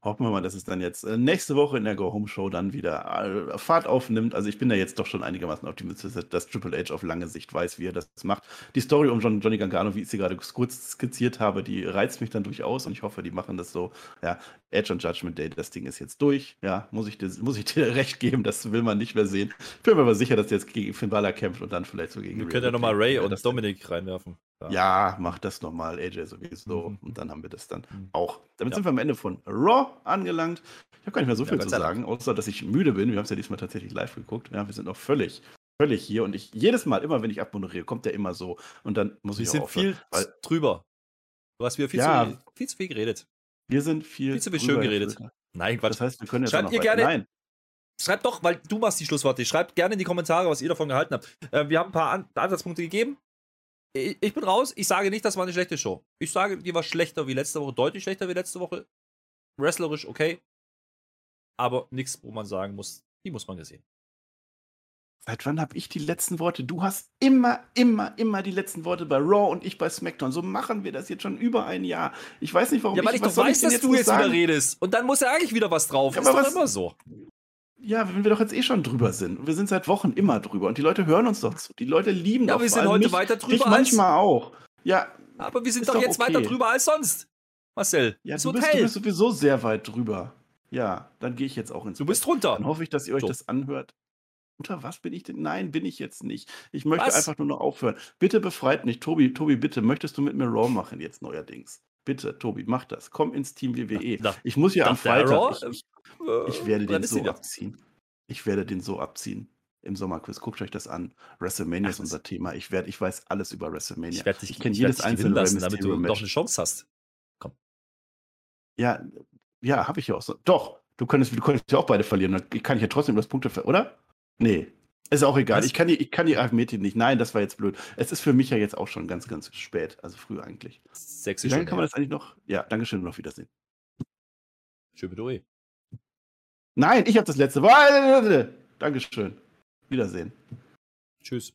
Hoffen wir mal, dass es dann jetzt äh, nächste Woche in der Go-Home-Show dann wieder äh, Fahrt aufnimmt. Also ich bin da jetzt doch schon einigermaßen optimistisch, dass- Triple H auf lange Sicht weiß, wie er das macht. Die Story um John, Johnny Gargano, wie ich sie gerade kurz skizziert habe, die reizt mich dann durchaus und ich hoffe, die machen das so. Ja, Edge und Judgment Day, das Ding ist jetzt durch. Ja, muss ich dir, muss ich dir recht geben, das will man nicht mehr sehen. Ich bin mir aber sicher, dass der jetzt gegen Finn Balor kämpft und dann vielleicht so gegen Wir Rhea können ja nochmal. Ray und Dominik reinwerfen. Ja, mach das nochmal, AJ sowieso. Mhm. Und dann haben wir das dann Mhm. auch. Damit Ja. sind wir am Ende von Raw angelangt. Ich habe gar nicht mehr so Ja, viel Gott zu sagen, außer dass ich müde bin. Wir haben es ja diesmal tatsächlich live geguckt. Ja, wir sind noch völlig, völlig hier. Und ich jedes Mal, immer wenn ich abmoderiere, kommt der immer so. Und dann muss Wir ich auch sind aufhören, viel weil drüber. Du hast wieder viel, Ja. zu, viel zu viel geredet. wir sind viel, viel zu viel schön geredet. Nein, Quatsch. Das heißt, wir können jetzt Schreibt auch noch gerne- Nein, Schreibt doch, weil du machst die Schlussworte. Schreibt gerne in die Kommentare, was ihr davon gehalten habt. Äh, wir haben ein paar An Ansatzpunkte gegeben. Ich, ich bin raus. Ich sage nicht, das war eine schlechte Show. Ich sage, die war schlechter wie letzte Woche, deutlich schlechter wie letzte Woche. Wrestlerisch okay. Aber nichts, wo man sagen muss, die muss man gesehen. Seit wann habe ich die letzten Worte? Du hast immer, immer, immer die letzten Worte bei Raw und ich bei SmackDown. So machen wir das jetzt schon über ein Jahr. Ich weiß nicht, warum Ja, weil ich was doch weiß, denn dass du noch jetzt wieder sagen? redest. Und dann muss ja eigentlich wieder was drauf. Ja, ist aber doch was- immer so. Ja, wenn wir doch jetzt eh schon drüber sind. Und wir sind seit Wochen immer drüber. Und die Leute hören uns doch zu. Die Leute lieben Ja, doch wir vor sind heute mich, weiter drüber als- manchmal auch. Ja, Aber wir sind doch doch jetzt okay. weiter drüber als sonst. Marcel, ja du, bist, du bist sowieso sehr weit drüber. Ja, dann gehe ich jetzt auch ins Du bist Bett. drunter. Dann hoffe ich, dass ihr euch So. das anhört. Unter was bin ich denn? Nein, bin ich jetzt nicht. Ich möchte Was? einfach nur noch aufhören. Bitte befreit mich. Tobi, Tobi, bitte, möchtest du mit mir Raw machen jetzt neuerdings? Bitte, Tobi, mach das. Komm ins Team WWE. Da- ich muss ja am? Freitag. Ich, ich, Äh, ich werde den so abziehen. Ich werde den so abziehen. Im Sommerquiz. Guckt euch das an. WrestleMania Ach, ist unser Thema. Ich, werd, ich weiß alles über WrestleMania. Ich werde dich, ich kenne werd jedes einzelne lassen, damit du noch Match. eine Chance hast. Ja, ja, habe ich ja auch so. Doch, du könntest, du könntest ja auch beide verlieren. Dann kann ich ja trotzdem das Punkte, oder? Nee. Ist auch egal. Was? Ich kann, die, ich kann die Arithmetik nicht. Nein, das war jetzt blöd. Es ist für mich ja jetzt auch schon ganz, ganz spät. Also früh eigentlich. Sechs Wie ist lange kann man das eigentlich noch? Ja, Dankeschön und auf Wiedersehen. Ui. Nein, ich habe das letzte. Warte, Dankeschön. Wiedersehen. Tschüss.